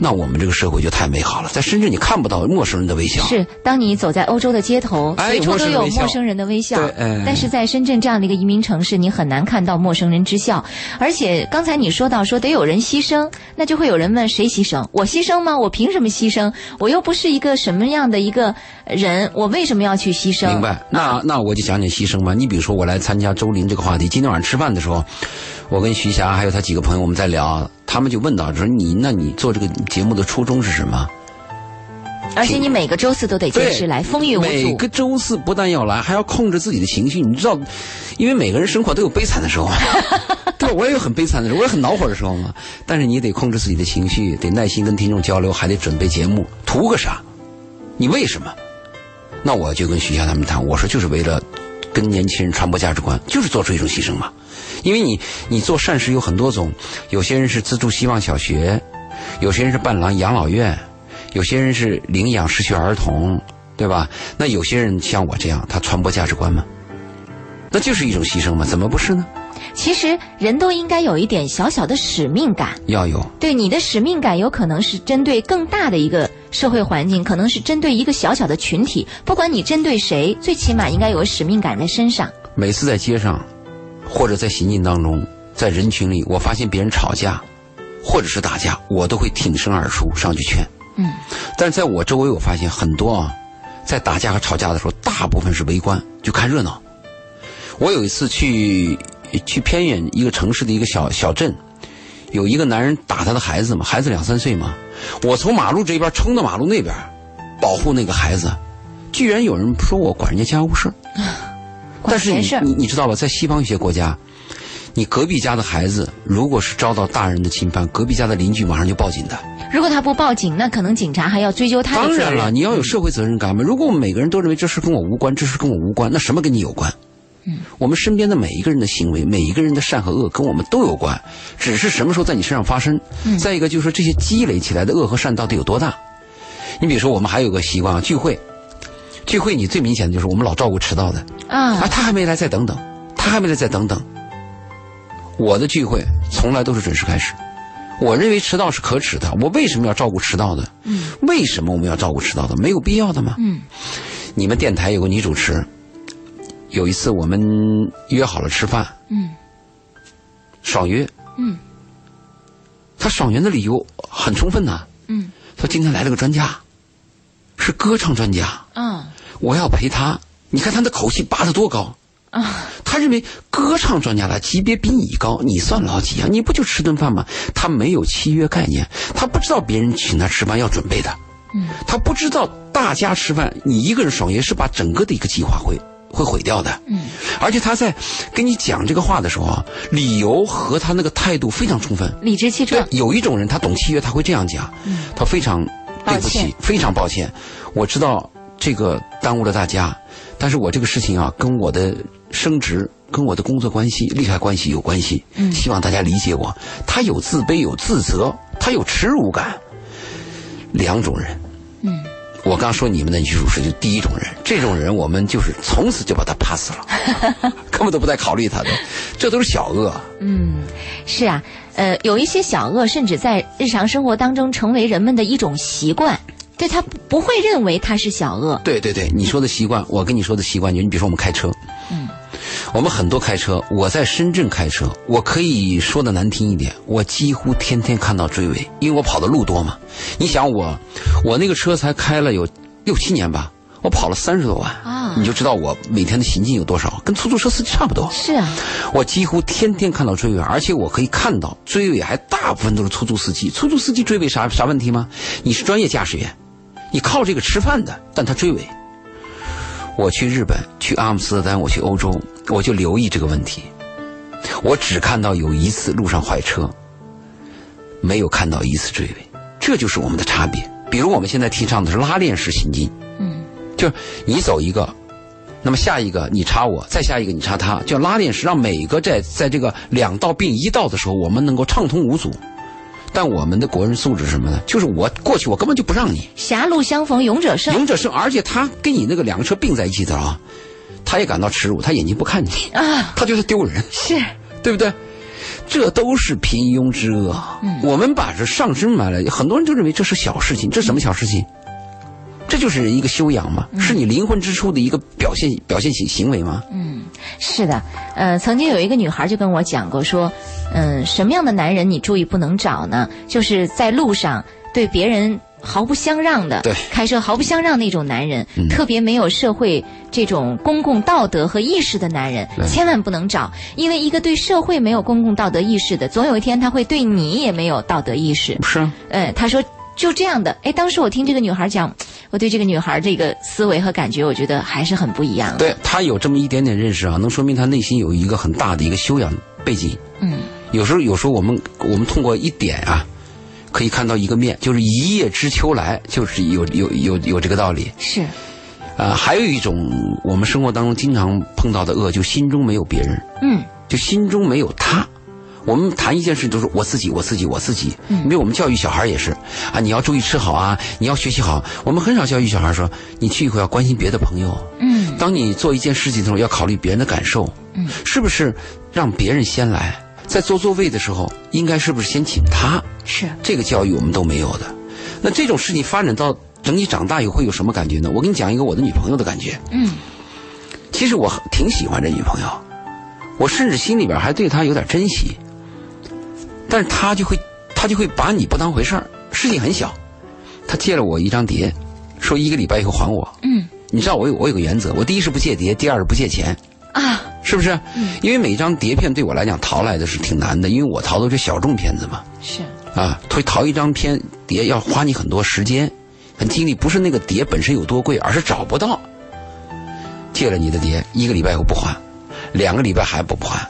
那我们这个社会就太美好了。在深圳，你看不到陌生人的微笑。是，当你走在欧洲的街头，随处都有陌生人的微笑。对，但是在深圳这样的一个移民城市，你很难看到陌生人之笑。而且刚才你说到说得有人牺牲，那就会有人问谁牺牲？我牺牲吗？我凭什么牺牲？我又不是一个什么样的一个人，我为什么要去牺牲？明白？那那我就讲讲牺牲吧。你比如说，我来参加周林这个话题，今天晚上吃饭的时候。我跟徐霞还有他几个朋友，我们在聊，他们就问到说：“你那你做这个节目的初衷是什么？”而且你每个周四都得坚持来，风雨无阻。每个周四不但要来，还要控制自己的情绪。你知道，因为每个人生活都有悲惨的时候嘛，对吧？我也有很悲惨的时候，我也很恼火的时候嘛。但是你得控制自己的情绪，得耐心跟听众交流，还得准备节目，图个啥？你为什么？那我就跟徐霞他们谈，我说就是为了跟年轻人传播价值观，就是做出一种牺牲嘛。因为你，你做善事有很多种，有些人是资助希望小学，有些人是伴郎养老院，有些人是领养失学儿童，对吧？那有些人像我这样，他传播价值观嘛，那就是一种牺牲嘛，怎么不是呢？其实人都应该有一点小小的使命感，要有。对你的使命感，有可能是针对更大的一个社会环境，可能是针对一个小小的群体。不管你针对谁，最起码应该有个使命感在身上。每次在街上。或者在行进当中，在人群里，我发现别人吵架，或者是打架，我都会挺身而出上去劝。嗯，但是在我周围，我发现很多啊，在打架和吵架的时候，大部分是围观，就看热闹。我有一次去去偏远一个城市的一个小小镇，有一个男人打他的孩子嘛，孩子两三岁嘛，我从马路这边冲到马路那边，保护那个孩子，居然有人说我管人家家务事。但是你你你知道吧，在西方一些国家，你隔壁家的孩子如果是遭到大人的侵犯，隔壁家的邻居马上就报警的。如果他不报警，那可能警察还要追究他的责任当然了，你要有社会责任感嘛。如果我们每个人都认为这事跟我无关，这事跟我无关，那什么跟你有关？嗯，我们身边的每一个人的行为，每一个人的善和恶跟我们都有关，只是什么时候在你身上发生。嗯。再一个就是说，这些积累起来的恶和善到底有多大？你比如说，我们还有个习惯啊，聚会。聚会你最明显的就是我们老照顾迟到的啊，他还没来再等等，他还没来再等等。我的聚会从来都是准时开始，我认为迟到是可耻的。我为什么要照顾迟到的？嗯，为什么我们要照顾迟到的？没有必要的吗？嗯，你们电台有个女主持，有一次我们约好了吃饭，嗯，爽约，嗯，他爽约的理由很充分呐。嗯，说今天来了个专家，是歌唱专家。嗯，我要陪他。你看他的口气拔得多高啊！他认为歌唱专家的级别比你高，你算老几啊？你不就吃顿饭吗？他没有契约概念，他不知道别人请他吃饭要准备的。嗯，他不知道大家吃饭，你一个人爽约是把整个的一个计划会会毁掉的。嗯，而且他在跟你讲这个话的时候啊，理由和他那个态度非常充分，理直气壮。有一种人他懂契约，他会这样讲。嗯，他非常对不起，非常抱歉，我知道这个耽误了大家。但是我这个事情啊，跟我的升职、跟我的工作关系、利害关系有关系。嗯，希望大家理解我。他有自卑，有自责，他有耻辱感。两种人。嗯，我刚说你们的女主持就第一种人，这种人我们就是从此就把他 pass 了，根本都不再考虑他的，这都是小恶。嗯，是啊，呃，有一些小恶甚至在日常生活当中成为人们的一种习惯。对他不会认为他是小恶。对对对，你说的习惯，我跟你说的习惯，就你比如说我们开车，嗯，我们很多开车，我在深圳开车，我可以说的难听一点，我几乎天天看到追尾，因为我跑的路多嘛。你想我，我那个车才开了有六七年吧，我跑了三十多万啊，你就知道我每天的行进有多少，跟出租车司机差不多。是啊，我几乎天天看到追尾，而且我可以看到追尾还大部分都是出租司机。出租司机追尾啥啥问题吗？你是专业驾驶员。你靠这个吃饭的，但他追尾。我去日本，去阿姆斯特丹，我去欧洲，我就留意这个问题。我只看到有一次路上坏车，没有看到一次追尾，这就是我们的差别。比如我们现在提倡的是拉链式行进，嗯，就你走一个，那么下一个你插我，再下一个你插他，叫拉链式，让每个在在这个两道并一道的时候，我们能够畅通无阻。但我们的国人素质是什么呢？就是我过去，我根本就不让你。狭路相逢勇者胜，勇者胜。而且他跟你那个两个车并在一起的啊，他也感到耻辱，他眼睛不看你啊，他觉得丢人，是对不对？这都是平庸之恶。我们把这上升买来，很多人就认为这是小事情，这什么小事情？这就是一个修养嘛，是你灵魂之初的一个表现表现行行为吗？嗯，是的。呃，曾经有一个女孩就跟我讲过，说，嗯，什么样的男人你注意不能找呢？就是在路上对别人毫不相让的，对，开车毫不相让那种男人，特别没有社会这种公共道德和意识的男人，千万不能找，因为一个对社会没有公共道德意识的，总有一天他会对你也没有道德意识。是。嗯，他说。就这样的，哎，当时我听这个女孩讲，我对这个女孩这个思维和感觉，我觉得还是很不一样。对她有这么一点点认识啊，能说明她内心有一个很大的一个修养背景。嗯，有时候有时候我们我们通过一点啊，可以看到一个面，就是一叶知秋来，就是有有有有这个道理。是，啊，还有一种我们生活当中经常碰到的恶，就心中没有别人。嗯，就心中没有他。我们谈一件事都是我自己，我自己，我自己。因为我们教育小孩也是啊，你要注意吃好啊，你要学习好。我们很少教育小孩说，你去以后要关心别的朋友。嗯，当你做一件事情的时候，要考虑别人的感受。嗯，是不是让别人先来，在坐座位的时候，应该是不是先请他？是这个教育我们都没有的。那这种事情发展到等你长大以后会有什么感觉呢？我给你讲一个我的女朋友的感觉。嗯，其实我挺喜欢这女朋友，我甚至心里边还对她有点珍惜。但是他就会，他就会把你不当回事儿。事情很小，他借了我一张碟，说一个礼拜以后还我。嗯，你知道我有我有个原则，我第一是不借碟，第二是不借钱。啊，是不是？嗯，因为每张碟片对我来讲淘来的是挺难的，因为我淘都是小众片子嘛。是。啊，会淘一张片碟要花你很多时间，很精力，不是那个碟本身有多贵，而是找不到。借了你的碟，一个礼拜以后不还，两个礼拜还不不还，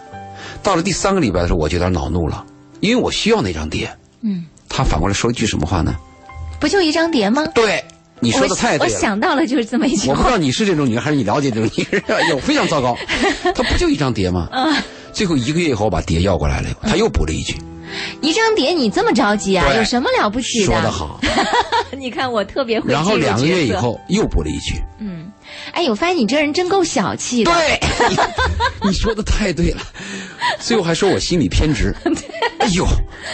到了第三个礼拜的时候，我就有点恼怒了。因为我需要那张碟，嗯，他反过来说一句什么话呢？不就一张碟吗？对，你说的太对了。我想到了就是这么一句话。我不知道你是这种女人，还是，你了解这种女人？有非常糟糕。他不就一张碟吗？嗯。最后一个月以后，把碟要过来了，他又补了一句：“一张碟你这么着急啊？有什么了不起的？”说得好。你看我特别会。然后两个月以后又补了一句：“嗯，哎，我发现你这人真够小气的。”对，你说的太对了。最后还说我心理偏执。哎呦，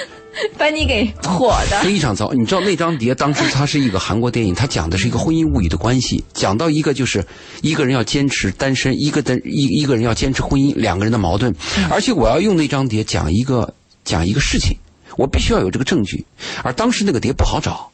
把你给火的非常糟。你知道那张碟当时它是一个韩国电影，它讲的是一个婚姻物语的关系，讲到一个就是一个人要坚持单身，一个单一一个人要坚持婚姻，两个人的矛盾。而且我要用那张碟讲一个讲一个事情，我必须要有这个证据。而当时那个碟不好找，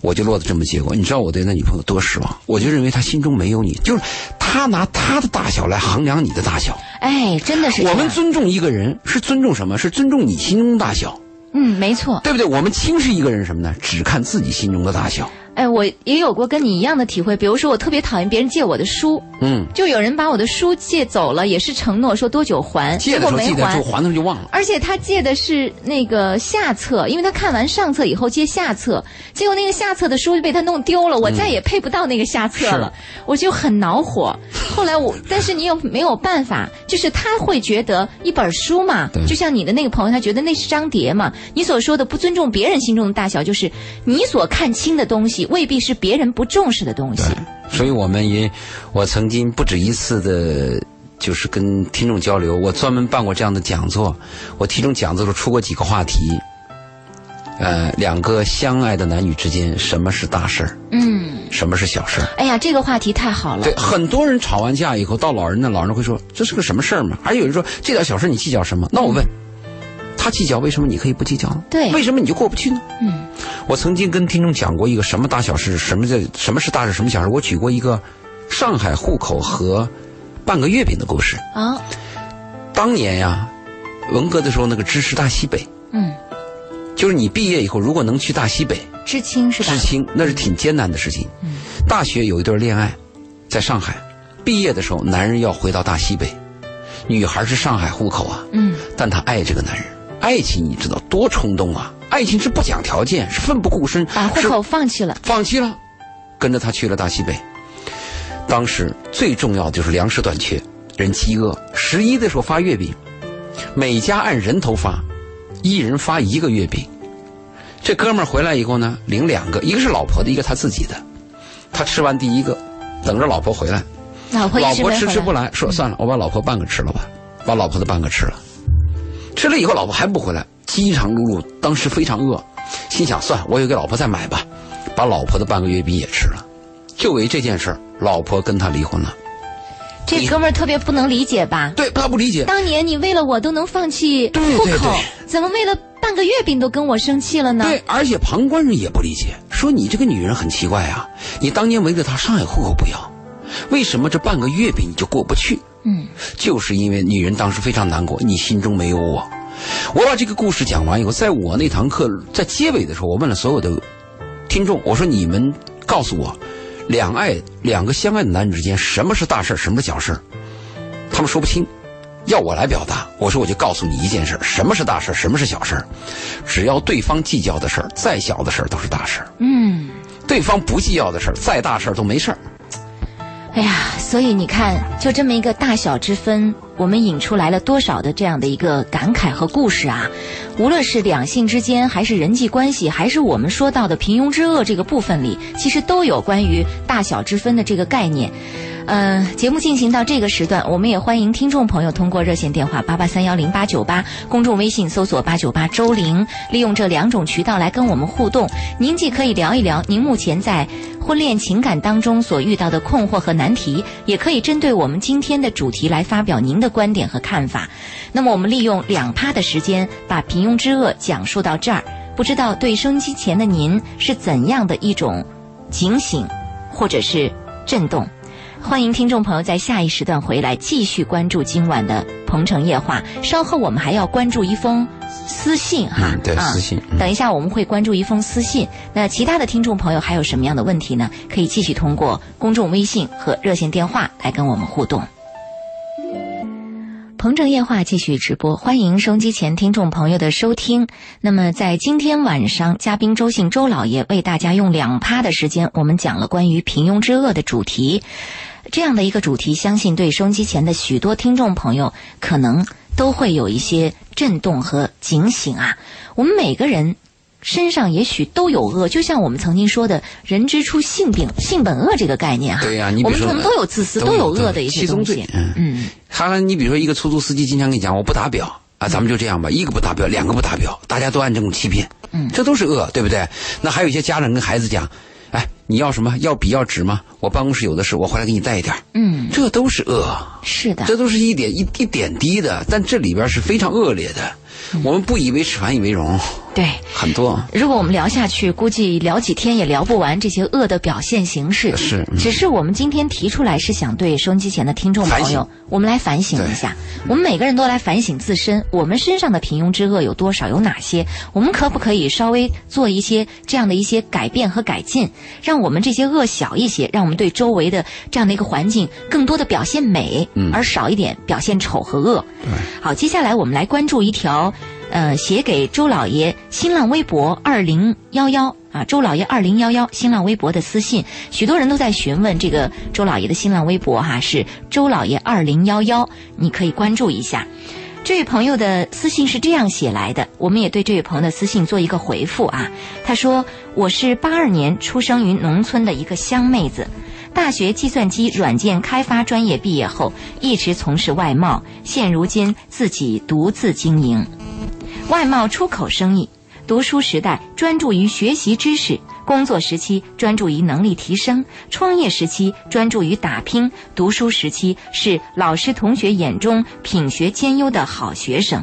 我就落得这么结果。你知道我对那女朋友多失望？我就认为她心中没有你，就是她拿她的大小来衡量你的大小。哎，真的是。我们尊重一个人是尊重什么？是尊重你心中的大小。嗯，没错，对不对？我们轻视一个人什么呢？只看自己心中的大小。哎，我也有过跟你一样的体会。比如说，我特别讨厌别人借我的书，嗯，就有人把我的书借走了，也是承诺说多久还，结果没还，就还的就忘了。而且他借的是那个下册，因为他看完上册以后借下册，结果那个下册的书就被他弄丢了，我再也配不到那个下册了，我就很恼火。后来我，但是你又没有办法，就是他会觉得一本书嘛，就像你的那个朋友，他觉得那是张碟嘛。你所说的不尊重别人心中的大小，就是你所看清的东西。未必是别人不重视的东西，所以我们也，我曾经不止一次的，就是跟听众交流，我专门办过这样的讲座，我其中讲座时候出过几个话题，呃，两个相爱的男女之间，什么是大事儿？嗯，什么是小事儿？哎呀，这个话题太好了。对，很多人吵完架以后到老人那，老人会说这是个什么事儿嘛？还有人说这点小事你计较什么？那我问。他计较，为什么你可以不计较呢？对，为什么你就过不去呢？嗯，我曾经跟听众讲过一个什么大小事，什么叫什么是大事，什么小事。我举过一个上海户口和半个月饼的故事。啊，当年呀，文革的时候，那个支持大西北，嗯，就是你毕业以后，如果能去大西北，知青是吧？知青那是挺艰难的事情。嗯，大学有一对恋爱，在上海，毕业的时候，男人要回到大西北，女孩是上海户口啊，嗯，但她爱这个男人。爱情你知道多冲动啊！爱情是不讲条件，是奋不顾身，把户口放弃了，放弃了，跟着他去了大西北。当时最重要的就是粮食短缺，人饥饿。十一的时候发月饼，每家按人头发，一人发一个月饼。这哥们儿回来以后呢，领两个，一个是老婆的，一个他自己的。他吃完第一个，等着老婆回来。老婆老婆迟迟不来，说算了，我把老婆半个吃了吧，把老婆的半个吃了。吃了以后，老婆还不回来，饥肠辘辘，当时非常饿，心想：算，我也给老婆再买吧，把老婆的半个月饼也吃了。就为这件事儿，老婆跟他离婚了。这哥们儿特别不能理解吧？对，他不理解。当年你为了我都能放弃户口，怎么为了半个月饼都跟我生气了呢？对，而且旁观人也不理解，说你这个女人很奇怪啊！你当年围着他上海户口不要，为什么这半个月饼你就过不去？嗯，就是因为女人当时非常难过，你心中没有我。我把这个故事讲完以后，在我那堂课在结尾的时候，我问了所有的听众，我说：“你们告诉我，两爱两个相爱的男女之间，什么是大事什么是小事他们说不清，要我来表达。我说：“我就告诉你一件事什么是大事什么是小事只要对方计较的事儿，再小的事儿都是大事嗯，对方不计较的事儿，再大事儿都没事儿。哎呀，所以你看，就这么一个大小之分，我们引出来了多少的这样的一个感慨和故事啊！无论是两性之间，还是人际关系，还是我们说到的平庸之恶这个部分里，其实都有关于大小之分的这个概念。呃，节目进行到这个时段，我们也欢迎听众朋友通过热线电话八八三幺零八九八，公众微信搜索八九八周玲，利用这两种渠道来跟我们互动。您既可以聊一聊您目前在婚恋情感当中所遇到的困惑和难题，也可以针对我们今天的主题来发表您的观点和看法。那么，我们利用两趴的时间把平庸之恶讲述到这儿，不知道对收音机前的您是怎样的一种警醒，或者是震动？欢迎听众朋友在下一时段回来继续关注今晚的《鹏城夜话》。稍后我们还要关注一封私信哈，对私信。等一下我们会关注一封私信。那其他的听众朋友还有什么样的问题呢？可以继续通过公众微信和热线电话来跟我们互动。《鹏城夜话》继续直播，欢迎收机前听众朋友的收听。那么在今天晚上，嘉宾周姓周老爷为大家用两趴的时间，我们讲了关于平庸之恶的主题。这样的一个主题，相信对收音机前的许多听众朋友可能都会有一些震动和警醒啊。我们每个人身上也许都有恶，就像我们曾经说的“人之初，性本性本恶”这个概念哈。对呀，你我们可能都有自私，都有恶的一些东西。嗯嗯。哈兰，你比如说一个出租司机，经常跟你讲我不打表啊，咱们就这样吧，一个不打表，两个不打表，大家都按这种欺骗，嗯，这都是恶，对不对？那还有一些家长跟孩子讲。哎，你要什么？要笔要纸吗？我办公室有的是，我回来给你带一点。嗯，这都是恶。是的，这都是一点一一点滴的，但这里边是非常恶劣的。我们不以为耻，反以为荣。对，很多。如果我们聊下去，估计聊几天也聊不完这些恶的表现形式。是，只是我们今天提出来，是想对收音机前的听众朋友，我们来反省一下。我们每个人都来反省自身，我们身上的平庸之恶有多少，有哪些？我们可不可以稍微做一些这样的一些改变和改进，让我们这些恶小一些，让我们对周围的这样的一个环境更多的表现美，而少一点表现丑和恶。好，接下来我们来关注一条。呃，写给周老爷新浪微博二零幺幺啊，周老爷二零幺幺新浪微博的私信，许多人都在询问这个周老爷的新浪微博哈，是周老爷二零幺幺，你可以关注一下。这位朋友的私信是这样写来的，我们也对这位朋友的私信做一个回复啊。他说：“我是八二年出生于农村的一个乡妹子，大学计算机软件开发专业毕业后，一直从事外贸，现如今自己独自经营。”外贸出口生意，读书时代专注于学习知识，工作时期专注于能力提升，创业时期专注于打拼，读书时期是老师同学眼中品学兼优的好学生，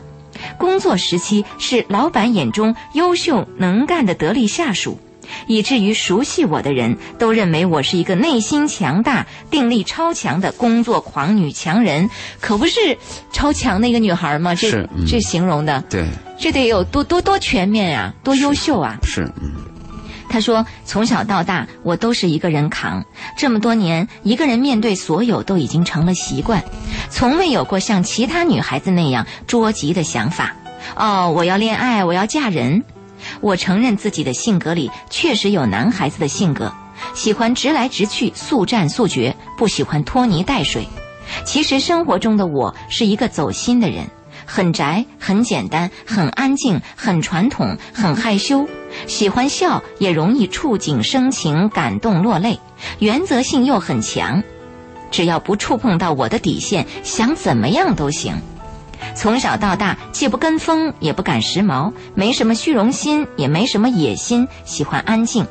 工作时期是老板眼中优秀能干的得力下属。以至于熟悉我的人都认为我是一个内心强大、定力超强的工作狂女强人，可不是超强的一个女孩吗？这这形容的，对，这得有多多多全面呀，多优秀啊！是，嗯。他说：“从小到大，我都是一个人扛，这么多年，一个人面对所有都已经成了习惯，从未有过像其他女孩子那样着急的想法。哦，我要恋爱，我要嫁人。”我承认自己的性格里确实有男孩子的性格，喜欢直来直去、速战速决，不喜欢拖泥带水。其实生活中的我是一个走心的人，很宅、很简单、很安静、很传统、很害羞，喜欢笑，也容易触景生情、感动落泪，原则性又很强。只要不触碰到我的底线，想怎么样都行。从小到大，既不跟风，也不赶时髦，没什么虚荣心，也没什么野心，喜欢安静，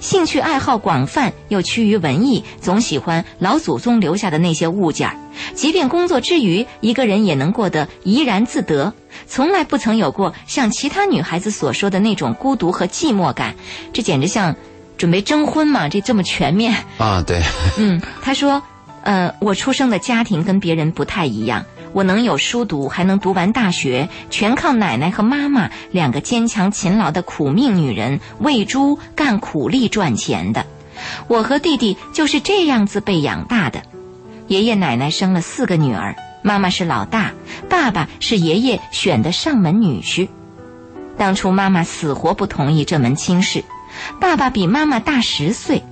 兴趣爱好广泛，又趋于文艺，总喜欢老祖宗留下的那些物件儿。即便工作之余，一个人也能过得怡然自得，从来不曾有过像其他女孩子所说的那种孤独和寂寞感。这简直像准备征婚嘛！这这么全面啊？对，嗯，他说，呃，我出生的家庭跟别人不太一样。我能有书读，还能读完大学，全靠奶奶和妈妈两个坚强勤劳的苦命女人喂猪干苦力赚钱的。我和弟弟就是这样子被养大的。爷爷奶奶生了四个女儿，妈妈是老大，爸爸是爷爷选的上门女婿。当初妈妈死活不同意这门亲事，爸爸比妈妈大十岁，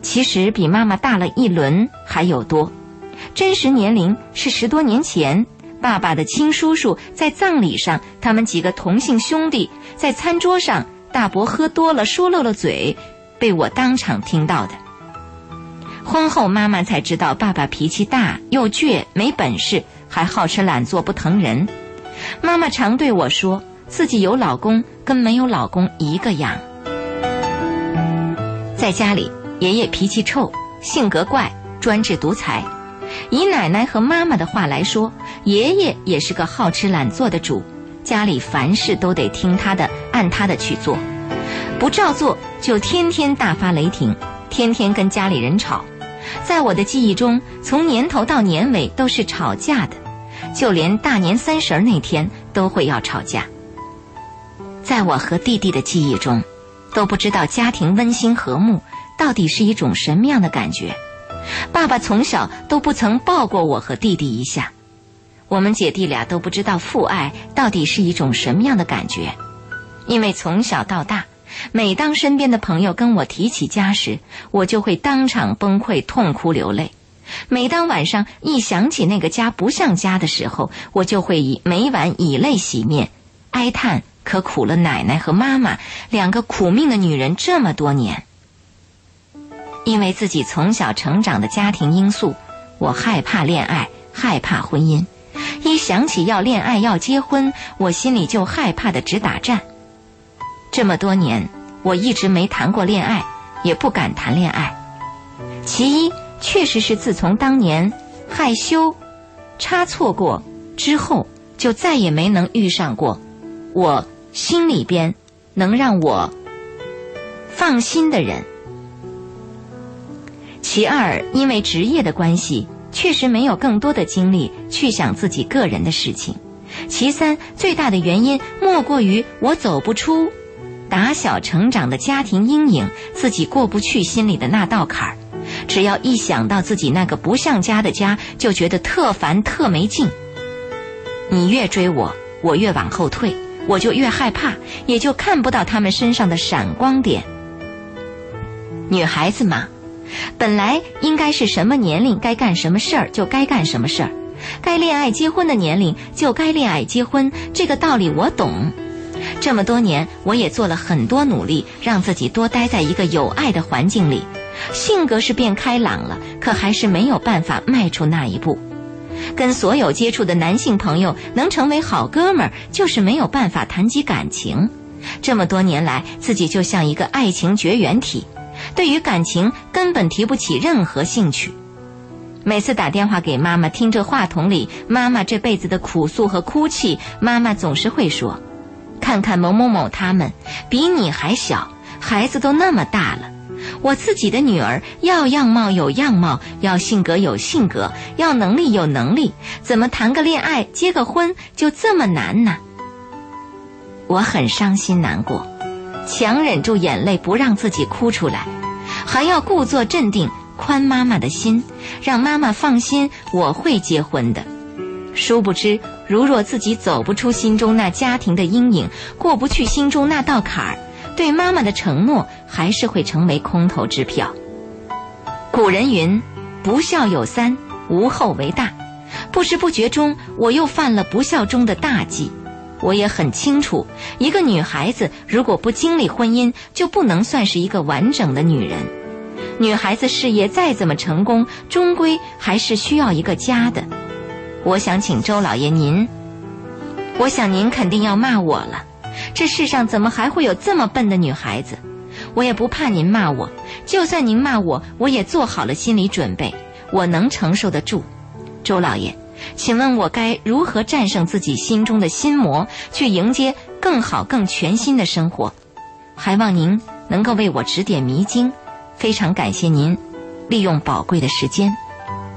其实比妈妈大了一轮还有多。真实年龄是十多年前，爸爸的亲叔叔在葬礼上，他们几个同姓兄弟在餐桌上，大伯喝多了说漏了嘴，被我当场听到的。婚后妈妈才知道，爸爸脾气大又倔，没本事，还好吃懒做不疼人。妈妈常对我说，自己有老公跟没有老公一个样。在家里，爷爷脾气臭，性格怪，专制独裁。以奶奶和妈妈的话来说，爷爷也是个好吃懒做的主，家里凡事都得听他的，按他的去做，不照做就天天大发雷霆，天天跟家里人吵。在我的记忆中，从年头到年尾都是吵架的，就连大年三十那天都会要吵架。在我和弟弟的记忆中，都不知道家庭温馨和睦到底是一种什么样的感觉。爸爸从小都不曾抱过我和弟弟一下，我们姐弟俩都不知道父爱到底是一种什么样的感觉，因为从小到大，每当身边的朋友跟我提起家时，我就会当场崩溃痛哭流泪；每当晚上一想起那个家不像家的时候，我就会以每晚以泪洗面，哀叹可苦了奶奶和妈妈两个苦命的女人这么多年。因为自己从小成长的家庭因素，我害怕恋爱，害怕婚姻。一想起要恋爱要结婚，我心里就害怕的直打颤。这么多年，我一直没谈过恋爱，也不敢谈恋爱。其一，确实是自从当年害羞、差错过之后，就再也没能遇上过我心里边能让我放心的人。其二，因为职业的关系，确实没有更多的精力去想自己个人的事情。其三，最大的原因莫过于我走不出打小成长的家庭阴影，自己过不去心里的那道坎儿。只要一想到自己那个不像家的家，就觉得特烦特没劲。你越追我，我越往后退，我就越害怕，也就看不到他们身上的闪光点。女孩子嘛，本来应该是什么年龄该干什么事儿就该干什么事儿，该恋爱结婚的年龄就该恋爱结婚，这个道理我懂。这么多年，我也做了很多努力，让自己多待在一个有爱的环境里。性格是变开朗了，可还是没有办法迈出那一步。跟所有接触的男性朋友能成为好哥们儿，就是没有办法谈及感情。这么多年来，自己就像一个爱情绝缘体，对于感情根本提不起任何兴趣。每次打电话给妈妈，听着话筒里妈妈这辈子的苦诉和哭泣，妈妈总是会说：“看看某某某他们，比你还小，孩子都那么大了。”我自己的女儿要样貌有样貌，要性格有性格，要能力有能力，怎么谈个恋爱、结个婚就这么难呢？我很伤心难过，强忍住眼泪不让自己哭出来，还要故作镇定，宽妈妈的心，让妈妈放心我会结婚的。殊不知，如若自己走不出心中那家庭的阴影，过不去心中那道坎儿。对妈妈的承诺还是会成为空头支票。古人云：“不孝有三，无后为大。”不知不觉中，我又犯了不孝中的大忌。我也很清楚，一个女孩子如果不经历婚姻，就不能算是一个完整的女人。女孩子事业再怎么成功，终归还是需要一个家的。我想请周老爷您，我想您肯定要骂我了。这世上怎么还会有这么笨的女孩子？我也不怕您骂我，就算您骂我，我也做好了心理准备，我能承受得住。周老爷，请问我该如何战胜自己心中的心魔，去迎接更好、更全新的生活？还望您能够为我指点迷津。非常感谢您利用宝贵的时间。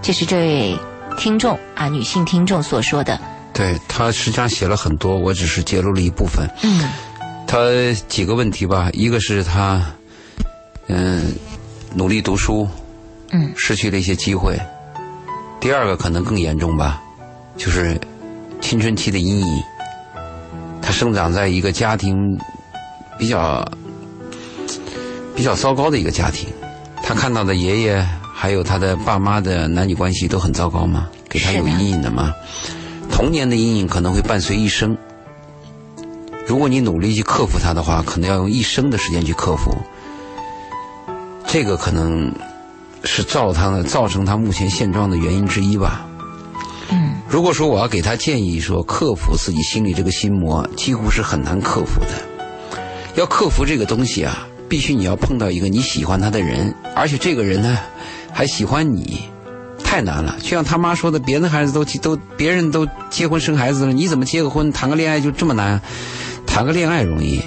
这是这位听众啊，女性听众所说的。对他实际上写了很多，我只是揭露了一部分。嗯，他几个问题吧，一个是他，嗯，努力读书，嗯，失去了一些机会。第二个可能更严重吧，就是青春期的阴影。他生长在一个家庭比较比较糟糕的一个家庭，他看到的爷爷还有他的爸妈的男女关系都很糟糕吗？给他有阴影的吗？童年的阴影可能会伴随一生。如果你努力去克服它的话，可能要用一生的时间去克服。这个可能是造他造成他目前现状的原因之一吧。嗯。如果说我要给他建议说克服自己心里这个心魔，几乎是很难克服的。要克服这个东西啊，必须你要碰到一个你喜欢他的人，而且这个人呢，还喜欢你。太难了，就像他妈说的，别的孩子都都别人都结婚生孩子了，你怎么结个婚谈个恋爱就这么难？谈个恋爱容易，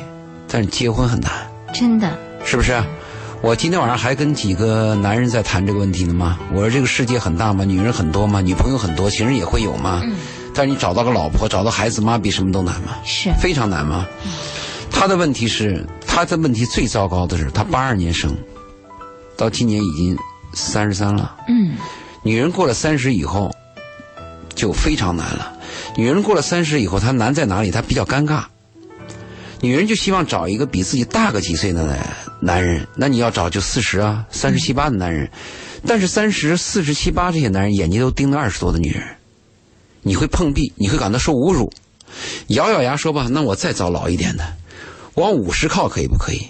但是结婚很难。真的，是不是？我今天晚上还跟几个男人在谈这个问题呢吗？我说这个世界很大吗？女人很多吗？女朋友很多，情人也会有吗？嗯。但是你找到个老婆，找到孩子妈，比什么都难吗？是。非常难吗？他的问题是，他的问题最糟糕的是，他八二年生，到今年已经三十三了。嗯。女人过了三十以后，就非常难了。女人过了三十以后，她难在哪里？她比较尴尬。女人就希望找一个比自己大个几岁的男人，那你要找就四十啊、三十七八的男人。但是三十四十七八这些男人眼睛都盯着二十多的女人，你会碰壁，你会感到受侮辱。咬咬牙说吧，那我再找老一点的，往五十靠可以不可以？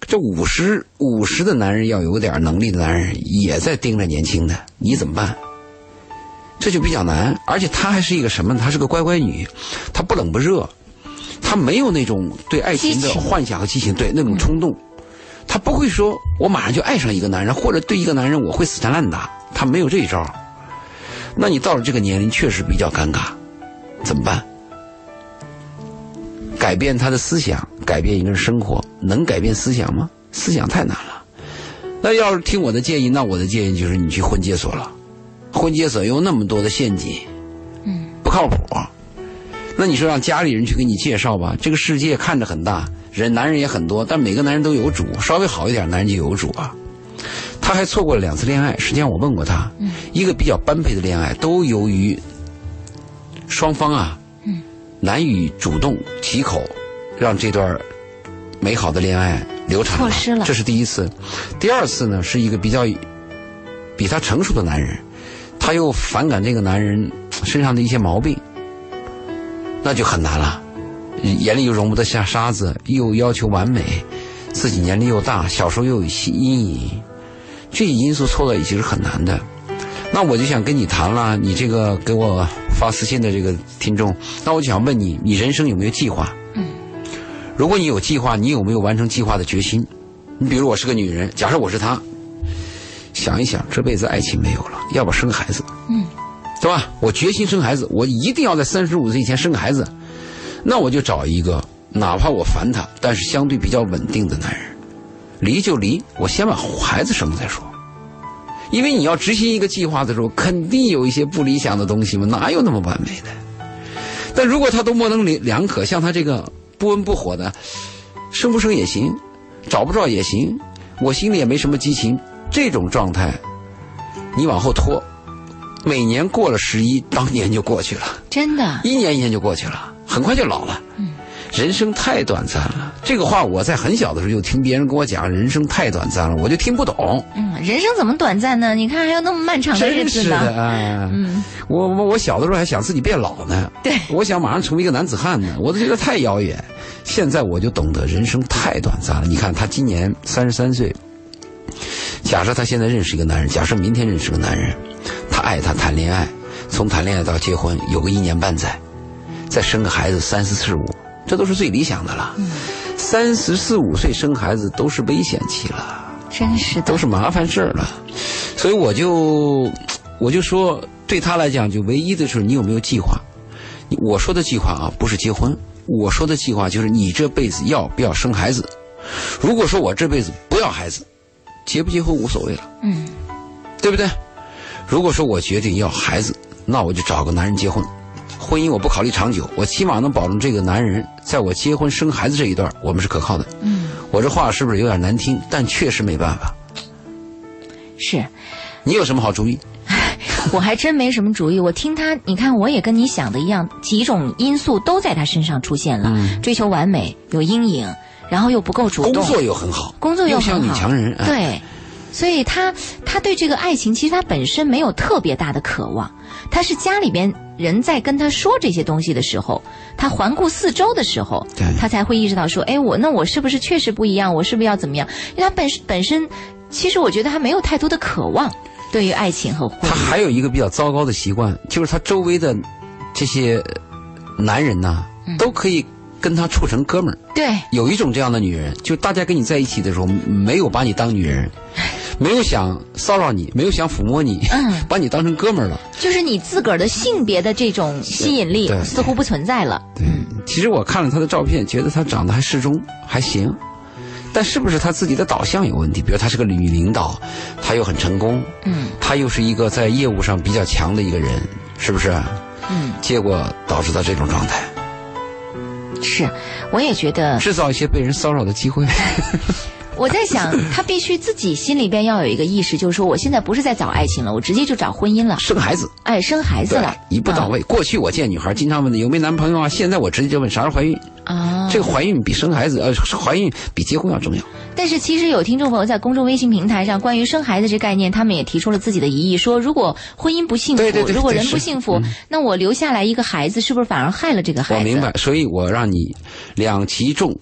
这五十五十的男人要有点能力的男人也在盯着年轻的，你怎么办？这就比较难，而且她还是一个什么？她是个乖乖女，她不冷不热，她没有那种对爱情的幻想和激情，对那种冲动，她不会说我马上就爱上一个男人，或者对一个男人我会死缠烂打，她没有这一招。那你到了这个年龄，确实比较尴尬，怎么办？改变他的思想，改变一个人生活，能改变思想吗？思想太难了。那要是听我的建议，那我的建议就是你去婚介所了。婚介所有那么多的陷阱，嗯，不靠谱。那你说让家里人去给你介绍吧？这个世界看着很大，人男人也很多，但每个男人都有主，稍微好一点男人就有主啊。他还错过了两次恋爱，实际上我问过他，一个比较般配的恋爱，都由于双方啊，难以主动启口，让这段美好的恋爱流产错失了。这是第一次，第二次呢，是一个比较比他成熟的男人，他又反感这个男人身上的一些毛病，那就很难了，眼里又容不得下沙子，又要求完美，自己年龄又大，小时候又有阴影。这些因素凑到一起是很难的，那我就想跟你谈了。你这个给我发私信的这个听众，那我就想问你，你人生有没有计划？嗯，如果你有计划，你有没有完成计划的决心？你比如我是个女人，假设我是她，想一想，这辈子爱情没有了，要不生孩子？嗯，对吧？我决心生孩子，我一定要在三十五岁以前生个孩子。那我就找一个，哪怕我烦他，但是相对比较稳定的男人。离就离，我先把孩子生了再说。因为你要执行一个计划的时候，肯定有一些不理想的东西嘛，哪有那么完美的？但如果他都模棱两两可，像他这个不温不火的，生不生也行，找不着也行，我心里也没什么激情，这种状态，你往后拖，每年过了十一，当年就过去了，真的，一年一年就过去了，很快就老了。嗯。人生太短暂了，这个话我在很小的时候就听别人跟我讲，人生太短暂了，我就听不懂。嗯，人生怎么短暂呢？你看还有那么漫长的日子呢。真是的，嗯，我我我小的时候还想自己变老呢。对，我想马上成为一个男子汉呢，我都觉得太遥远。现在我就懂得人生太短暂了。你看他今年三十三岁，假设他现在认识一个男人，假设明天认识个男人，他爱他谈恋爱，从谈恋爱到结婚有个一年半载，再生个孩子三四四五。这都是最理想的了，三十四五岁生孩子都是危险期了，真是的，都是麻烦事儿了，所以我就我就说，对他来讲，就唯一的是你有没有计划？我说的计划啊，不是结婚，我说的计划就是你这辈子要不要生孩子？如果说我这辈子不要孩子，结不结婚无所谓了，嗯，对不对？如果说我决定要孩子，那我就找个男人结婚。婚姻我不考虑长久，我起码能保证这个男人在我结婚生孩子这一段，我们是可靠的。嗯，我这话是不是有点难听？但确实没办法。是，你有什么好主意？我还真没什么主意。我听他，你看，我也跟你想的一样，几种因素都在他身上出现了：追求完美，有阴影，然后又不够主动，工作又很好，工作又像女强人。对，所以他他对这个爱情，其实他本身没有特别大的渴望。他是家里边人在跟他说这些东西的时候，他环顾四周的时候，他才会意识到说，哎，我那我是不是确实不一样？我是不是要怎么样？因为他本本身，其实我觉得他没有太多的渴望，对于爱情和婚姻。他还有一个比较糟糕的习惯，就是他周围的这些男人呐，都可以跟他处成哥们儿。对，有一种这样的女人，就大家跟你在一起的时候，没有把你当女人。没有想骚扰你，没有想抚摸你，嗯，把你当成哥们儿了。就是你自个儿的性别的这种吸引力似乎不存在了。对，其实我看了他的照片，觉得他长得还适中，还行。但是不是他自己的导向有问题？比如他是个女领导，他又很成功，嗯，他又是一个在业务上比较强的一个人，是不是？嗯，结果导致他这种状态。是，我也觉得制造一些被人骚扰的机会。我在想，他必须自己心里边要有一个意识，就是说，我现在不是在找爱情了，我直接就找婚姻了，生孩子，哎，生孩子了，一步到位。过去我见女孩经常问的有没有男朋友啊，现在我直接就问啥时候怀孕啊？这个怀孕比生孩子，呃，怀孕比结婚要重要。但是其实有听众朋友在公众微信平台上关于生孩子这概念，他们也提出了自己的疑义，说如果婚姻不幸福，如果人不幸福，那我留下来一个孩子，是不是反而害了这个孩子？我明白，所以我让你两其重。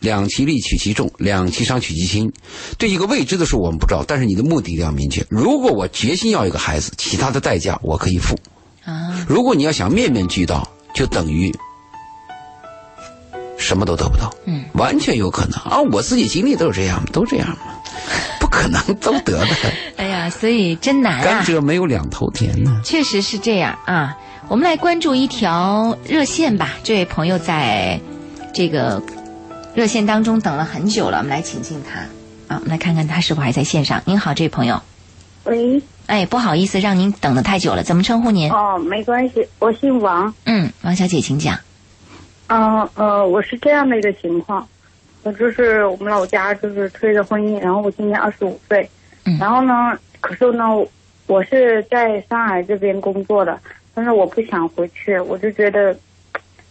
两其利取其重，两其伤取其轻。对一个未知的事，我们不知道，但是你的目的一定要明确。如果我决心要一个孩子，其他的代价我可以付。啊，如果你要想面面俱到，就等于什么都得不到。嗯，完全有可能啊！我自己经历都是这样，都这样嘛，不可能都得的。哎呀，所以真难啊！甘蔗没有两头甜呢。确实是这样啊。我们来关注一条热线吧。这位朋友在这个热线当中等了很久了，我们来请进他。啊，我们来看看他是否还在线上。您好，这位朋友。喂。哎，不好意思，让您等的太久了。怎么称呼您？哦，没关系，我姓王。嗯，王小姐，请讲。嗯呃，我是这样的一个情况，我就是我们老家就是催着婚姻，然后我今年二十五岁，然后呢，可是呢，我是在上海这边工作的，但是我不想回去，我就觉得，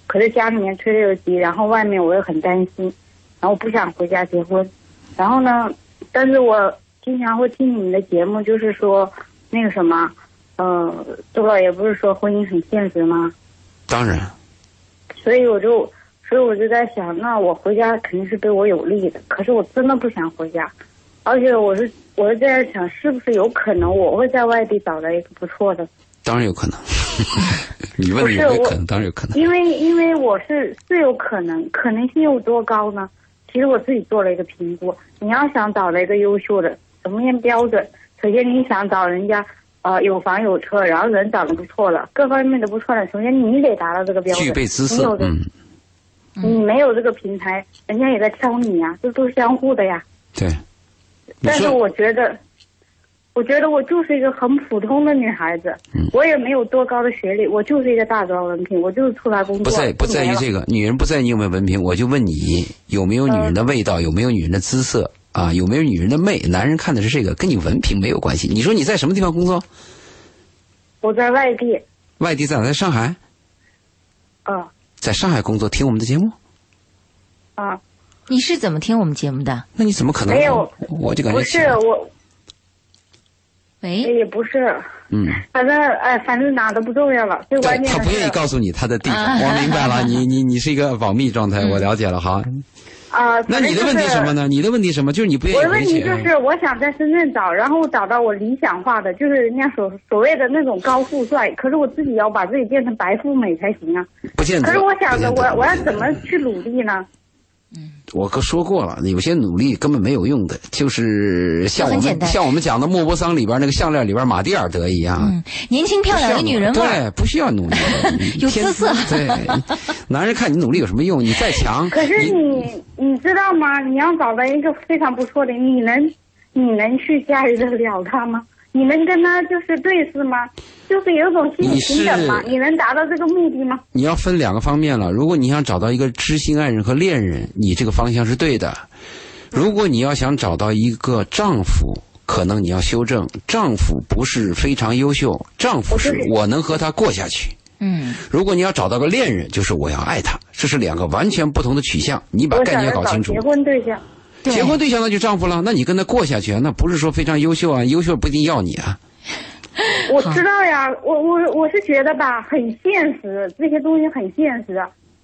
可是家里面催的又急，然后外面我又很担心，然后我不想回家结婚，然后呢，但是我经常会听你们的节目，就是说那个什么，呃，周老爷不是说婚姻很现实吗？当然。所以我就，所以我就在想，那我回家肯定是对我有利的。可是我真的不想回家，而且我是我是在想，是不是有可能我会在外地找到一个不错的？当然有可能。你问有没有可能？当然有可能。因为因为我是是有可能，可能性有多高呢？其实我自己做了一个评估。你要想找了一个优秀的，什么样标准？首先你想找人家。呃，有房有车，然后人长得不错的，各方面都不错的。首先你得达到这个标准，具备姿色，嗯，你没有这个平台，人家也在挑你呀，这都是相互的呀。对。但是我觉得，我觉得我就是一个很普通的女孩子，我也没有多高的学历，我就是一个大专文凭，我就是出来工作。不在不在于这个，女人不在你有没有文凭，我就问你有没有女人的味道，有没有女人的姿色。啊，有没有女人的媚？男人看的是这个，跟你文凭没有关系。你说你在什么地方工作？我在外地。外地在哪？在上海。啊。在上海工作，听我们的节目。啊。你是怎么听我们节目的？那你怎么可能？没有，我就感觉不是我。喂。也不是。嗯。反正哎，反正哪都不重要了，最关键他不愿意告诉你他的地方，我明白了。你你你是一个保密状态，我了解了哈。啊，那你的问题什么呢？你的问题什么？就是你不愿意我的问题就是，我想在深圳找，然后找到我理想化的，就是人家所所谓的那种高富帅。可是我自己要把自己变成白富美才行啊。不见得。可是我想着，我我要怎么去努力呢？嗯，我哥说过了，有些努力根本没有用的，就是像我们像我们讲的莫泊桑里边那个项链里边马蒂尔德一样，嗯，年轻漂亮的女人对，不需要努力，有姿色。对，男人看你努力有什么用？你再强，可是你你知道吗？你要找到一个非常不错的，你能你能去驾驭得了他吗？你能跟他就是对视吗？就是有种心理平等吗？你能达到这个目的吗？你要分两个方面了。如果你想找到一个知心爱人和恋人，你这个方向是对的。如果你要想找到一个丈夫，可能你要修正，丈夫不是非常优秀，丈夫是我能和他过下去。嗯。如果你要找到个恋人，就是我要爱他，这是两个完全不同的取向。你把概念搞清楚。结婚对象。结婚对象那就丈夫了，那你跟他过下去，那不是说非常优秀啊，优秀不一定要你啊。我知道呀，我我我是觉得吧，很现实，这些东西很现实。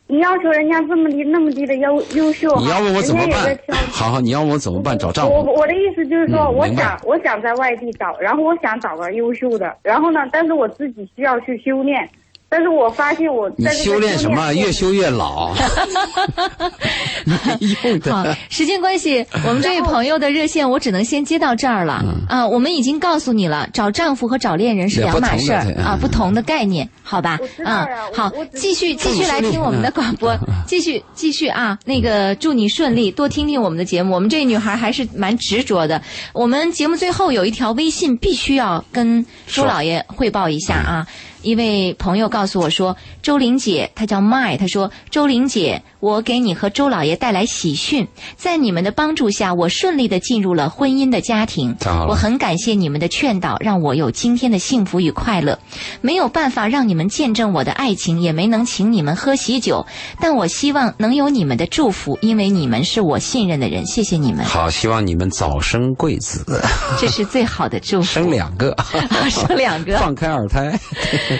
你要求人家这么低那么低的优优秀，你要问我怎么办？好好，你要问我怎么办？找丈夫。我我的意思就是说，我想我想在外地找，然后我想找个优秀的，然后呢，但是我自己需要去修炼。但是我发现我在修炼什么？越修越老。好，时间关系，我们这位朋友的热线我只能先接到这儿了啊。我们已经告诉你了，找丈夫和找恋人是两码事儿啊，不同的概念，好吧？啊，好，继续继续来听我们的广播，继续继续啊。那个祝你顺利，多听听我们的节目。我们这女孩还是蛮执着的。我们节目最后有一条微信，必须要跟朱老爷汇报一下啊。一位朋友告诉我说：“周玲姐，她叫麦，她说周玲姐，我给你和周老爷带来喜讯，在你们的帮助下，我顺利的进入了婚姻的家庭。我很感谢你们的劝导，让我有今天的幸福与快乐。没有办法让你们见证我的爱情，也没能请你们喝喜酒，但我希望能有你们的祝福，因为你们是我信任的人。谢谢你们。好，希望你们早生贵子，这是最好的祝福。生两个，生两个，放开二胎。”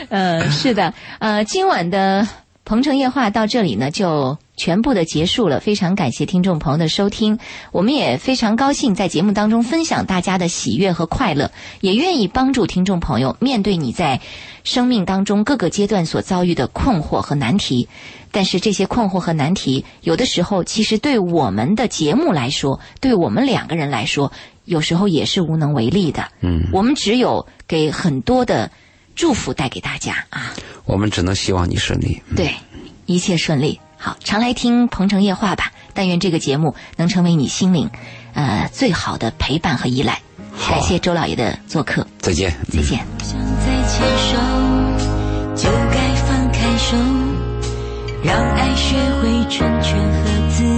呃，是的，呃，今晚的《鹏城夜话》到这里呢，就全部的结束了。非常感谢听众朋友的收听，我们也非常高兴在节目当中分享大家的喜悦和快乐，也愿意帮助听众朋友面对你在生命当中各个阶段所遭遇的困惑和难题。但是这些困惑和难题，有的时候其实对我们的节目来说，对我们两个人来说，有时候也是无能为力的。嗯，我们只有给很多的。祝福带给大家啊！我们只能希望你顺利。对，一切顺利。好，常来听《鹏城夜话》吧。但愿这个节目能成为你心灵，呃，最好的陪伴和依赖。感谢周老爷的做客。再见。再见。想再牵手，就该放开手让爱学会成全和自